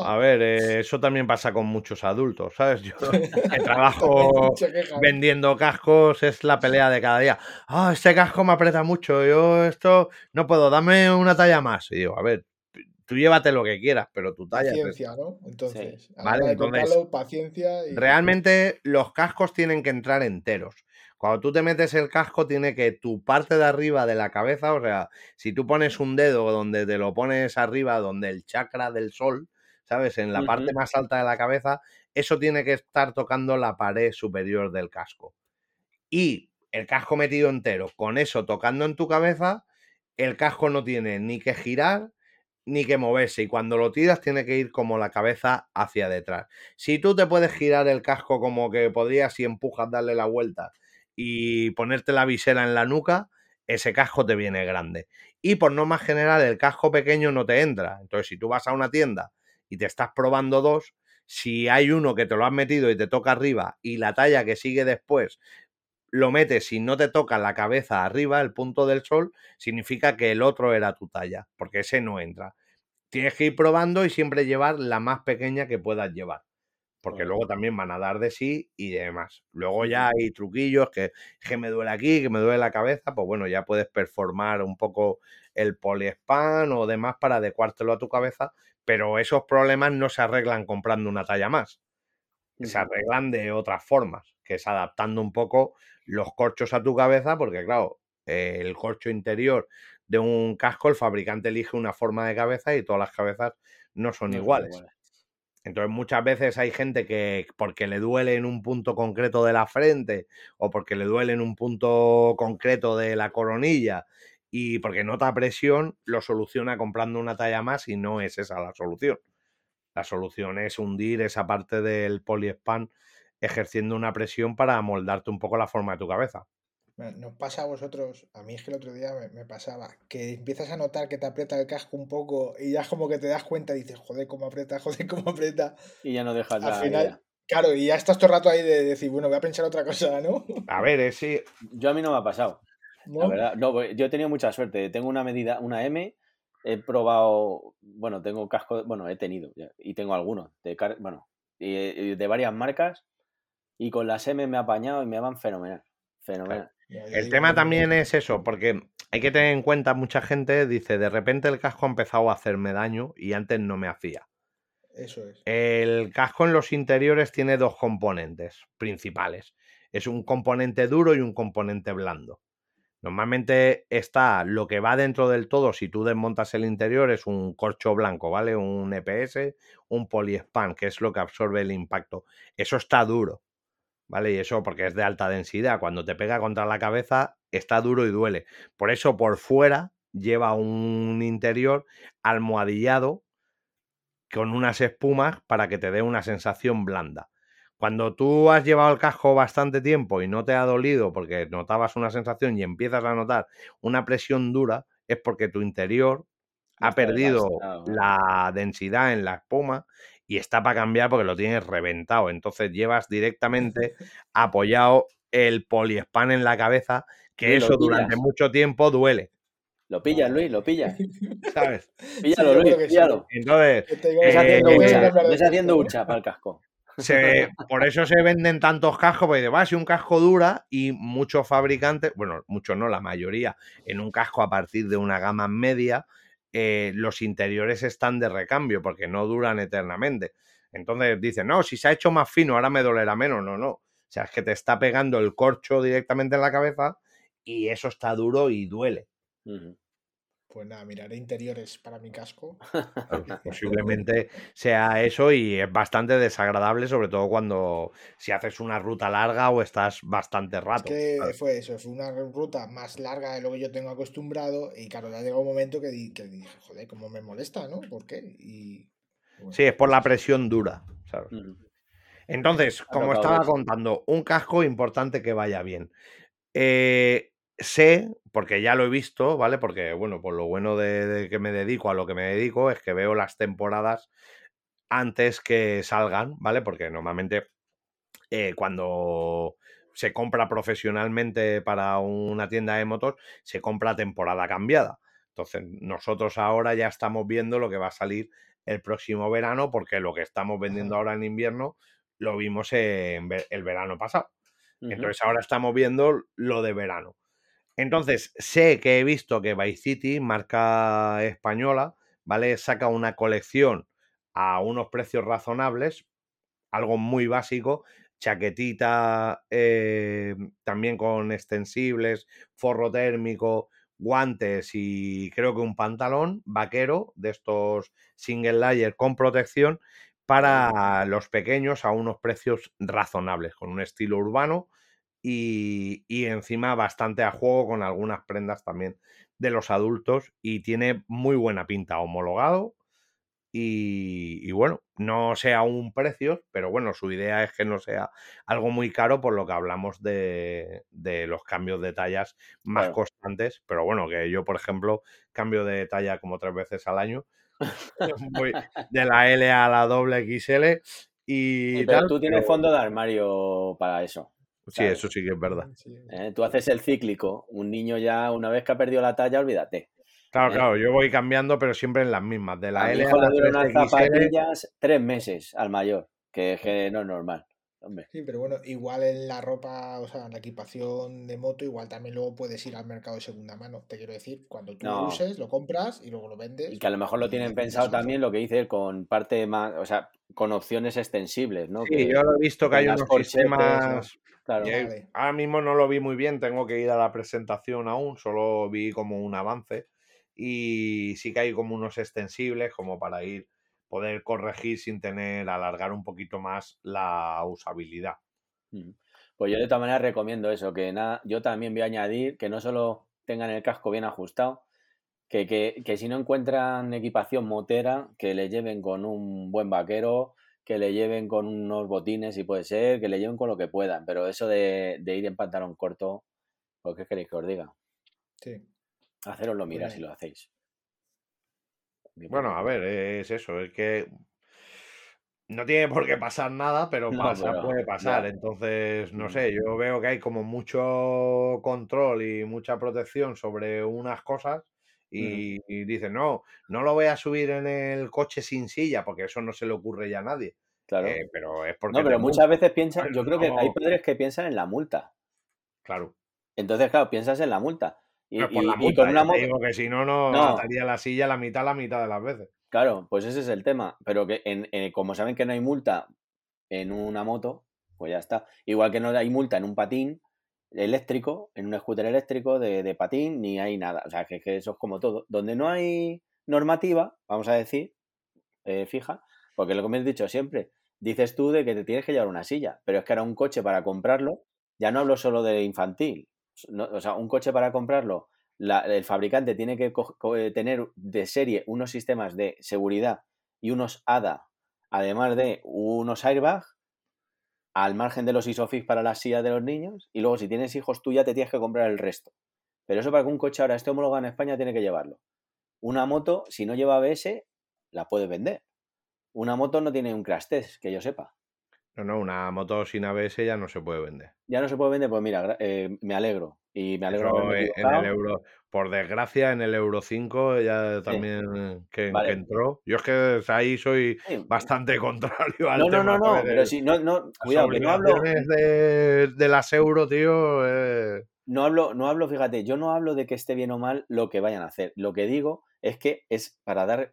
a ver, eh, eso también pasa con muchos adultos, ¿sabes? Yo que trabajo quejan. vendiendo cascos, es la pelea de cada día. Ah, este casco me aprieta mucho, yo esto no puedo, dame una talla más. Y digo, a ver, tú llévate lo que quieras, pero tu talla. Paciencia, ¿no? Entonces, vale, entonces paciencia. Realmente los cascos tienen que entrar enteros. Cuando tú te metes el casco, tiene que tu parte de arriba de la cabeza, o sea, si tú pones un dedo donde te lo pones arriba, donde el chakra del sol, ¿sabes? En la parte más alta de la cabeza, eso tiene que estar tocando la pared superior del casco. Y el casco metido entero, con eso tocando en tu cabeza, el casco no tiene ni que girar ni que moverse y cuando lo tiras tiene que ir como la cabeza hacia detrás. Si tú te puedes girar el casco como que podrías si empujas darle la vuelta y ponerte la visera en la nuca, ese casco te viene grande. Y por no más general, el casco pequeño no te entra. Entonces, si tú vas a una tienda y te estás probando dos, si hay uno que te lo has metido y te toca arriba y la talla que sigue después lo metes y no te toca la cabeza arriba, el punto del sol, significa que el otro era tu talla, porque ese no entra. Tienes que ir probando y siempre llevar la más pequeña que puedas llevar, porque luego también van a dar de sí y demás. Luego ya hay truquillos que, que me duele aquí, que me duele la cabeza, pues bueno, ya puedes performar un poco el poliespan o demás para adecuártelo a tu cabeza, pero esos problemas no se arreglan comprando una talla más. Se arreglan de otras formas, que es adaptando un poco los corchos a tu cabeza, porque claro, el corcho interior de un casco, el fabricante elige una forma de cabeza y todas las cabezas no son iguales. Entonces muchas veces hay gente que porque le duele en un punto concreto de la frente o porque le duele en un punto concreto de la coronilla y porque nota presión, lo soluciona comprando una talla más y no es esa la solución. La solución es hundir esa parte del poliespan ejerciendo una presión para amoldarte un poco la forma de tu cabeza. Nos pasa a vosotros, a mí es que el otro día me, pasaba, que empiezas a notar que te aprieta el casco un poco y ya es como que te das cuenta y dices, joder, cómo aprieta, joder, cómo aprieta. Y ya no dejas Al final, claro, y ya estás todo el rato ahí de decir, bueno, voy a pensar otra cosa, ¿no? A ver, es sí. Yo a mí no me ha pasado. La verdad, no, pues, yo he tenido mucha suerte. Tengo una medida, una M, he probado, bueno, tengo casco, bueno, he tenido y tengo algunos, de, bueno, de varias marcas y con las M me ha apañado y me van fenomenal. Fenomenal. El tema también es eso, porque hay que tener en cuenta, mucha gente dice, de repente el casco ha empezado a hacerme daño y antes no me hacía. Eso es. El casco en los interiores tiene dos componentes principales. Es un componente duro y un componente blando. Normalmente está lo que va dentro del todo, si tú desmontas el interior, es un corcho blanco, ¿vale? Un EPS, un poliespan, que es lo que absorbe el impacto. Eso está duro. ¿vale? Y eso porque es de alta densidad. Cuando te pega contra la cabeza está duro y duele. Por eso por fuera lleva un interior almohadillado con unas espumas para que te dé una sensación blanda. Cuando tú has llevado el casco bastante tiempo y no te ha dolido porque notabas una sensación y empiezas a notar una presión dura, es porque tu interior ha perdido la densidad en la espuma y está para cambiar porque lo tienes reventado. Entonces llevas directamente apoyado el poliespan en la cabeza, que eso durante mucho tiempo duele. Lo pillas, Luis, lo pillas. ¿Sabes? Píllalo, Luis, píllalo. Entonces, ves haciendo, hucha, haciendo hucha para el casco. Por eso se venden tantos cascos, porque va, si un casco dura y muchos fabricantes, bueno, muchos no, la mayoría, en un casco a partir de una gama media, eh, los interiores están de recambio porque no duran eternamente. Entonces dicen, no, si se ha hecho más fino, ahora me dolerá menos. No, no. O sea, es que te está pegando el corcho directamente en la cabeza y eso está duro y duele. Pues nada, miraré interiores para mi casco. Posiblemente sea eso y es bastante desagradable, sobre todo cuando si haces una ruta larga o estás bastante rato. Es que fue eso, fue una ruta más larga de lo que yo tengo acostumbrado y claro, ya llegó un momento que, dije, joder, cómo me molesta, ¿no? ¿Por qué? Y, Sí, es por la presión dura. Entonces, como estaba contando, un casco importante que vaya bien. Eh, sé, porque ya lo he visto, ¿vale? Porque, bueno, por lo bueno de, que me dedico a lo que me dedico es que veo las temporadas antes que salgan, ¿vale? Porque normalmente eh, cuando se compra profesionalmente para una tienda de motos, se compra temporada cambiada. Entonces, nosotros ahora ya estamos viendo lo que va a salir el próximo verano, porque lo que estamos vendiendo ahora en invierno lo vimos en el verano pasado. Entonces, ahora estamos viendo lo de verano. Entonces, sé que he visto que Vice City, marca española, ¿vale? Saca una colección a unos precios razonables, algo muy básico, chaquetita eh, también con extensibles, forro térmico, guantes y creo que un pantalón vaquero de estos single layer con protección para los pequeños a unos precios razonables, con un estilo urbano y, y, encima bastante a juego con algunas prendas también de los adultos y tiene muy buena pinta, homologado y, bueno, no sea un precio, pero bueno, su idea es que no sea algo muy caro por lo que hablamos de, los cambios de tallas más constantes, pero bueno, que yo, por ejemplo, cambio de talla como tres veces al año, de la L a la doble XL y... pero tú tienes fondo de armario para eso. Sí, eso sí que es verdad. ¿Eh? Tú haces el cíclico, un niño ya, una vez que ha perdido la talla, olvídate. Claro, ¿Eh? claro, yo voy cambiando, pero siempre en las mismas. De la L a la unas zapatillas tres meses al mayor, que, que no es normal. Hombre. Sí, pero bueno, igual en la ropa, o sea, en la equipación de moto, igual también luego puedes ir al mercado de segunda mano. Te quiero decir, cuando tú lo uses, lo compras y luego lo vendes. Y que a lo mejor lo tienen pensado también lo que dice con parte más, o sea, con opciones extensibles, ¿no? Sí, yo lo he visto que hay unos sistemas. Claro. Ahora mismo no lo vi muy bien, tengo que ir a la presentación aún, solo vi como un avance y sí que hay como unos extensibles como para ir poder corregir sin tener alargar un poquito más la usabilidad. Pues yo de todas maneras recomiendo eso, que nada, yo también voy a añadir que no solo tengan el casco bien ajustado, que, que, que si no encuentran equipación motera, que le lleven con un buen vaquero, que le lleven con unos botines, si puede ser, que le lleven con lo que puedan, pero eso de, de ir en pantalón corto, ¿por qué queréis que os diga? Sí. Haceroslo mira si lo hacéis. Bueno, a ver, es eso, es que no tiene por qué pasar nada, pero pasa, puede pasar. Entonces, no sé, yo veo que hay como mucho control y mucha protección sobre unas cosas y, dicen, no, no lo voy a subir en el coche sin silla, porque eso no se le ocurre ya a nadie. Claro. Eh, pero es porque. No, pero muchas veces piensan, yo creo que hay padres que piensan en la multa. Claro. Entonces, claro, piensas en la multa. Y, con una. Digo que si no, no, estaría la silla la mitad, la mitad de las veces. Claro, pues ese es el tema. Pero que en, eh, como saben que no hay multa en una moto, pues ya está. Igual que no hay multa en un patín eléctrico, en un scooter eléctrico de, patín, ni hay nada. O sea, que, eso es como todo. Donde no hay normativa, vamos a decir, eh, fija, porque lo que me has dicho siempre, dices tú de que te tienes que llevar una silla, pero es que ahora un coche para comprarlo, ya no hablo solo de infantil, o sea, un coche para comprarlo, el fabricante tiene que eh, tener de serie unos sistemas de seguridad y unos ADA, además de unos airbags, al margen de los ISOFIX para las sillas de los niños, y luego si tienes hijos tú ya te tienes que comprar el resto. Pero eso para que un coche ahora esté homologado en España tiene que llevarlo. Una moto, si no lleva ABS, la puedes vender. Una moto no tiene un crash test, que yo sepa. No, no, una moto sin ABS ya no se puede vender. Ya no se puede vender, pues mira, eh, me alegro. Y me alegro en el euro, por desgracia, en el Euro 5 ya también que, entró. Yo es que ahí soy bastante contrario al no, No, no, no, pero si no, no, cuidado, que no hablo. De, de las euro, tío. Eh. No hablo, no hablo, fíjate, yo no hablo de que esté bien o mal lo que vayan a hacer. Lo que digo es que es para dar.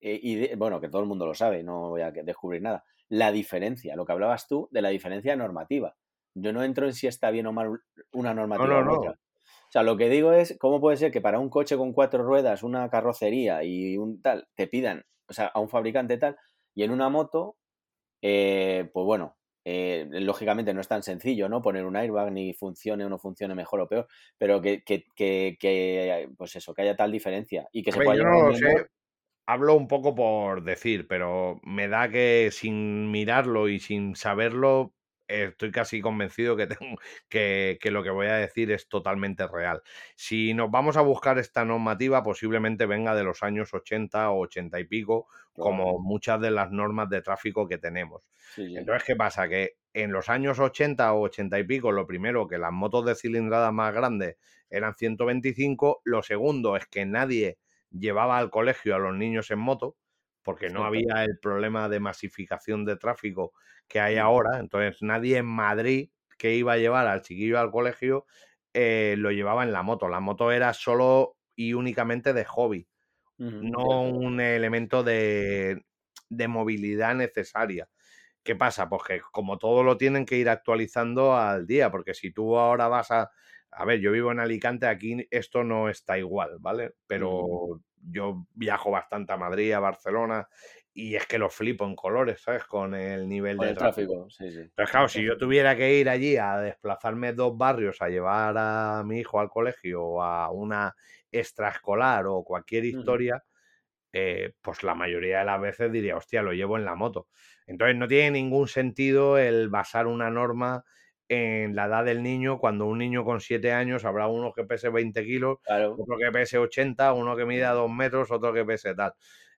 Eh, bueno, que todo el mundo lo sabe, no voy a descubrir nada la diferencia, lo que hablabas tú de la diferencia normativa. Yo no entro en si está bien o mal una normativa o otra. O sea, lo que digo es, ¿cómo puede ser que para un coche con cuatro ruedas, una carrocería y un tal, te pidan, o sea, a un fabricante tal, y en una moto, eh, pues bueno, eh, lógicamente no es tan sencillo, ¿no? Poner un airbag ni funcione o no funcione mejor o peor, pero que, que, que, pues eso, que haya tal diferencia y que se pueda hablo un poco por decir, pero me da que sin mirarlo y sin saberlo, estoy casi convencido que, tengo, que, lo que voy a decir es totalmente real. Si nos vamos a buscar esta normativa, posiblemente venga de los años 80 o 80 y pico, como muchas de las normas de tráfico que tenemos. Entonces, ¿qué pasa? Que en los años 80 o 80 y pico, lo primero, que las motos de cilindrada más grandes eran 125, lo segundo es que nadie llevaba al colegio a los niños en moto, porque no había el problema de masificación de tráfico que hay ahora. Entonces nadie en Madrid que iba a llevar al chiquillo al colegio eh, lo llevaba en la moto. La moto era solo y únicamente de hobby no un elemento de, de movilidad necesaria. ¿Qué pasa? Pues que como todo lo tienen que ir actualizando al día, porque si tú ahora vas a... A ver, yo vivo en Alicante, aquí esto no está igual, ¿vale? Pero yo viajo bastante a Madrid, a Barcelona, y es que lo flipo en colores, ¿sabes? Con el nivel de tráfico. Sí, sí. Pero claro, si yo tuviera que ir allí a desplazarme dos barrios a llevar a mi hijo al colegio o a una extraescolar o cualquier historia, eh, pues la mayoría de las veces diría, hostia, lo llevo en la moto. Entonces no tiene ningún sentido el basar una norma en la edad del niño, cuando un niño con 7 años habrá uno que pese 20 kilos, otro que pese 80, uno que mida 2 metros, otro que pese tal.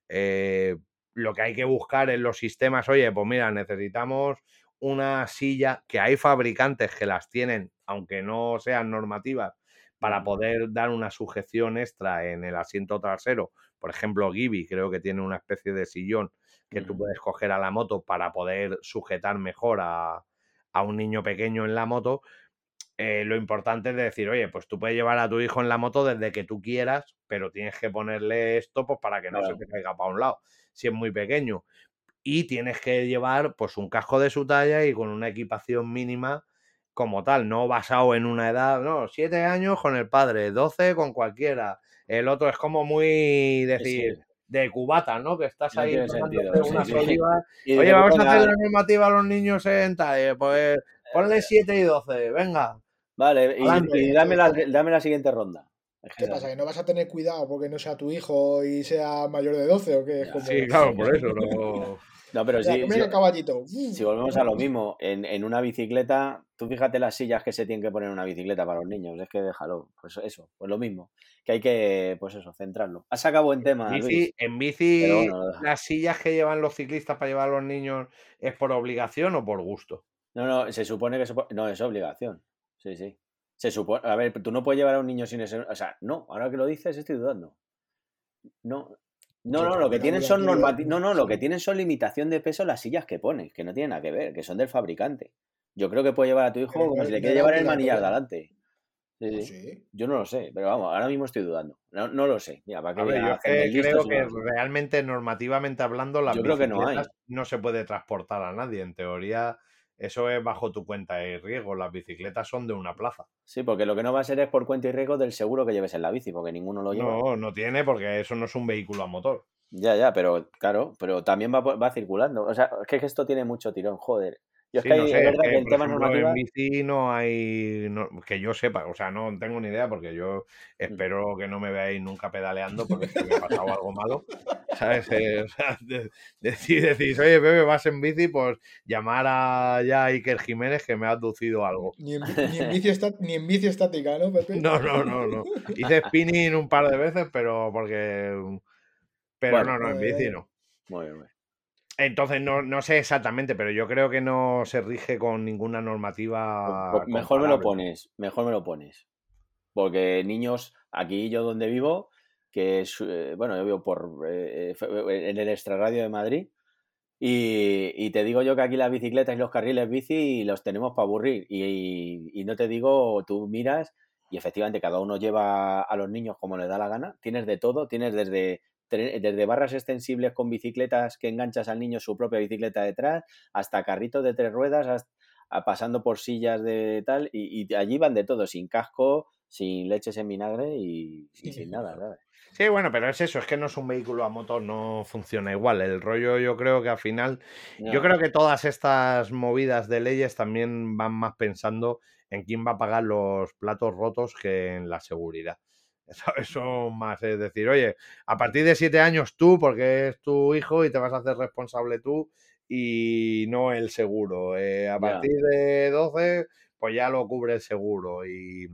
Eh, lo que hay que buscar en los sistemas, oye, pues mira, necesitamos una silla, que hay fabricantes que las tienen, aunque no sean normativas, para poder dar una sujeción extra en el asiento trasero. Por ejemplo, Gibi creo que tiene una especie de sillón que tú puedes coger a la moto para poder sujetar mejor a, a un niño pequeño en la moto, eh, lo importante es decir, oye, pues tú puedes llevar a tu hijo en la moto desde que tú quieras, pero tienes que ponerle esto pues, para que no se te caiga para un lado, si es muy pequeño. Y tienes que llevar pues un casco de su talla y con una equipación mínima como tal, no basado en una edad, no, siete años con el padre, doce con cualquiera. El otro es como muy decir, de cubata, ¿no? Que estás ahí sentido, Oye, vamos a hacer la normativa a los niños en tal, pues ponle 7 y 12, venga. Vale, y, dame, la, dame la siguiente ronda. ¿Qué pasa? ¿Que no vas a tener cuidado porque no sea tu hijo y sea mayor de 12 o qué? Sí, claro, por eso. No... No, pero si, si, volvemos a lo mismo, en, en, una bicicleta, tú fíjate las sillas que se tienen que poner en una bicicleta para los niños, es que déjalo, pues eso, pues lo mismo, que hay que, pues eso, centrarlo. Has acabado buen tema. En bici, en bici las sillas que llevan los ciclistas para llevar a los niños, ¿es por obligación o por gusto? No, no, se supone que no es obligación, sí, sí. Se supone, a ver, tú no puedes llevar a un niño sin ese, o sea, no, ahora que lo dices estoy dudando. No, no, no, lo que tienen son no, no, lo que tienen son limitación de peso las sillas que pones, que no tienen nada que ver, que son del fabricante. Yo creo que puede llevar a tu hijo como si le quiere llevar el manillar delante. Sí, Yo no lo sé, pero vamos, ahora mismo estoy dudando. No, no lo sé. Mira, ¿para yo creo que realmente, normativamente hablando, la yo que no, no se puede transportar a nadie. En teoría, eso es bajo tu cuenta y riesgo. Las bicicletas son de una plaza. Sí, porque lo que no va a ser es por cuenta y riesgo del seguro que lleves en la bici, porque ninguno lo lleva. No, no tiene, porque eso no es un vehículo a motor. Ya, ya, pero claro, pero también va, va circulando. O sea, es que esto tiene mucho tirón, joder. Yo es que, es verdad que, el tema normativa... En bici no hay. que yo sepa, o sea, no tengo ni idea porque yo mm. espero que no me veáis nunca pedaleando porque si me ha pasado algo malo. ¿Sabes? Eh, o sea, decís, decís, oye, bebé, vas en bici, pues llamar a ya Iker Jiménez que me ha aducido algo. Ni en, bici, ni en bici estática, ¿no, Pepe? No, no, no, no. Hice spinning un par de veces, pero porque. Pero no, no, en bici no. Muy bien, muy bien. Entonces no, sé exactamente, pero yo creo que no se rige con ninguna normativa. Pues mejor me lo pones, mejor me lo pones. Porque niños, aquí yo donde vivo, que es, eh, bueno, yo vivo por, eh, eh, en el extrarradio de Madrid, y, te digo yo que aquí las bicicletas y los carriles bici los tenemos para aburrir. Y, y, no te digo, tú miras y efectivamente cada uno lleva a los niños como le da la gana. Tienes de todo, tienes desde desde barras extensibles con bicicletas que enganchas al niño su propia bicicleta detrás, hasta carritos de tres ruedas, pasando por sillas de tal, y, allí van de todo, sin casco, sin leches en vinagre y, sin nada, Sí, bueno, pero es eso, es que no es un vehículo a motor, no funciona igual. El rollo yo creo que al final, yo creo que todas estas movidas de leyes también van más pensando en quién va a pagar los platos rotos que en la seguridad. Eso más es decir, oye, a partir de siete años tú, porque es tu hijo y te vas a hacer responsable tú y no el seguro. Eh, a partir de 12, pues ya lo cubre el seguro. Y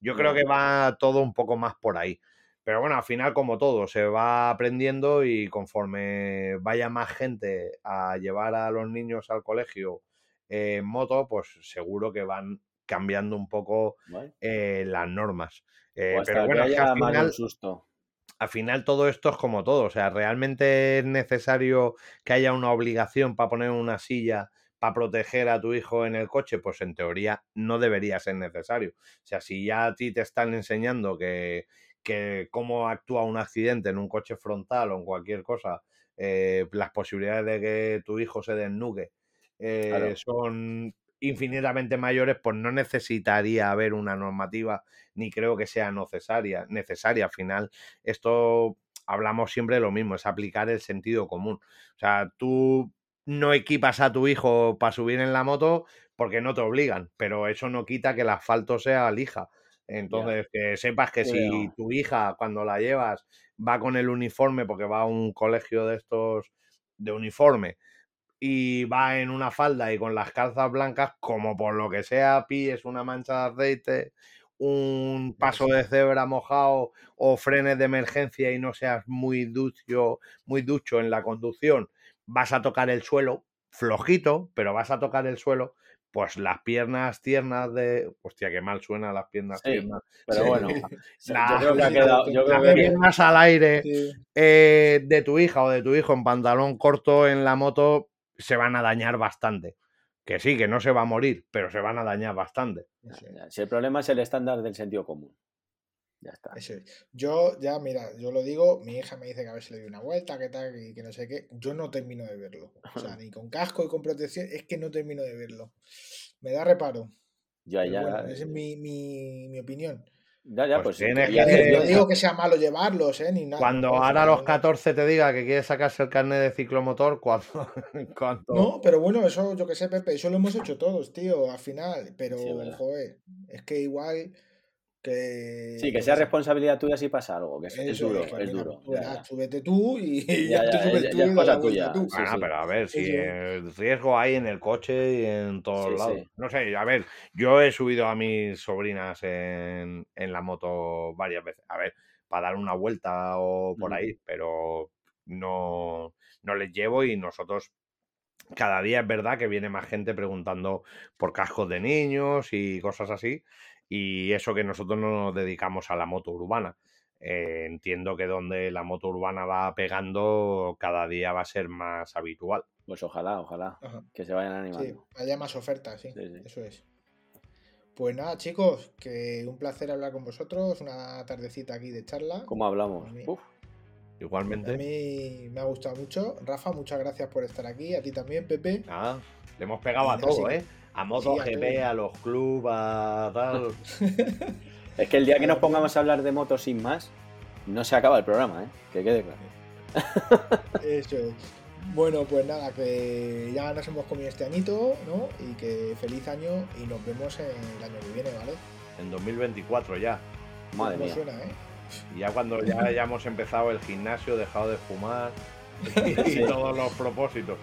yo creo que va todo un poco más por ahí. Pero bueno, al final, como todo, se va aprendiendo y conforme vaya más gente a llevar a los niños al colegio en moto, pues seguro que van cambiando un poco eh, las normas. Eh, pero bueno, al final, al final todo esto es como todo. O sea, ¿realmente es necesario que haya una obligación para poner una silla para proteger a tu hijo en el coche? Pues en teoría no debería ser necesario. O sea, si ya a ti te están enseñando que, que cómo actúa un accidente en un coche frontal o en cualquier cosa, eh, las posibilidades de que tu hijo se desnuque eh, son infinitamente mayores, pues no necesitaría haber una normativa, ni creo que sea necesaria. necesaria. Al final, esto hablamos siempre de lo mismo, es aplicar el sentido común. O sea, tú no equipas a tu hijo para subir en la moto porque no te obligan, pero eso no quita que el asfalto sea lija. Entonces, que sepas que si tu hija, cuando la llevas, va con el uniforme, porque va a un colegio de estos de uniforme, y va en una falda y con las calzas blancas, como por lo que sea, pilles una mancha de aceite, un paso de cebra mojado o frenes de emergencia y no seas muy ducho, muy ducho en la conducción, vas a tocar el suelo, flojito, pero vas a tocar el suelo, pues las piernas tiernas de. Hostia, qué mal suena las piernas tiernas. Pero bueno, yo creo que ha quedado. las piernas al aire eh, de tu hija o de tu hijo en pantalón corto en la moto se van a dañar bastante. Que sí, que no se va a morir, pero se van a dañar bastante. Si el problema es el estándar del sentido común. Ya está. Yo, ya, mira, yo lo digo, mi hija me dice que a ver si le doy una vuelta, que tal, y que no sé qué. Yo no termino de verlo. O sea, ni con casco y con protección, es que no termino de verlo. Me da reparo. Ya, ya. esa es mi, mi, mi opinión. Ya, ya, pues, pues No digo que sea malo llevarlos, ¿eh? Ni nada. Cuando ahora a los 14 te diga que quiere sacarse el carnet de ciclomotor, ¿cuándo? No, pero bueno, eso yo que sé, Pepe, eso lo hemos hecho todos, tío, al final. Pero, joder, es que igual Sí, que sea responsabilidad tuya si pasa algo, que es, duro, es, duro. súbete tú y ya, ya, te subes tú. es cosa tuya. pero a ver, si el riesgo hay en el coche y en todos lados. No sé, a ver, yo he subido a mis sobrinas en, la moto varias veces. A ver, para dar una vuelta o por ahí, pero no, no les llevo y nosotros cada día es verdad que viene más gente preguntando por cascos de niños y cosas así. Y eso que nosotros no nos dedicamos a la moto urbana. Eh, entiendo que donde la moto urbana va pegando cada día va a ser más habitual. Pues ojalá, ojalá, que se vayan animando. Sí, haya más ofertas, sí, eso es. Pues nada, chicos, que un placer hablar con vosotros, una tardecita aquí de charla. ¿Cómo hablamos? Igualmente. A mí me ha gustado mucho. Rafa, muchas gracias por estar aquí. A ti también, Pepe. Ah, le hemos pegado a todo, ¿eh? A MotoGP, a, los clubes, a tal. es que el día que nos pongamos a hablar de motos sin más, no se acaba el programa, ¿eh? Que quede claro. Eso es. Bueno, pues nada, que ya nos hemos comido este añito, ¿no? Y que feliz año y nos vemos en el año que viene, ¿vale? En 2024 ya. Madre mía. ¿eh? Y ya cuando ya hayamos empezado el gimnasio, dejado de fumar y todos los propósitos.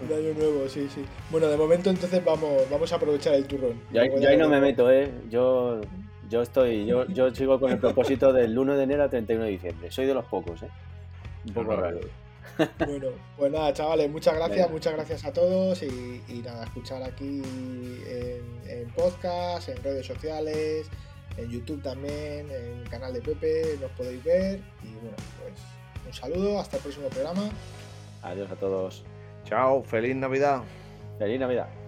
De año nuevo, sí, sí. Bueno, de momento entonces vamos, vamos a aprovechar el turrón. Yo, ahí no me meto, ¿eh? Yo, yo estoy, yo, yo sigo con el propósito del 1 de enero a 31 de diciembre. Soy de los pocos, ¿eh? Un poco raro. Bueno, pues nada, chavales, muchas gracias, muchas gracias a todos y, nada, escuchar aquí en, en, podcast, en redes sociales, en YouTube también, en el canal de Pepe, nos podéis ver y bueno, pues un saludo, hasta el próximo programa. Adiós a todos. Chao, feliz Navidad. Feliz Navidad.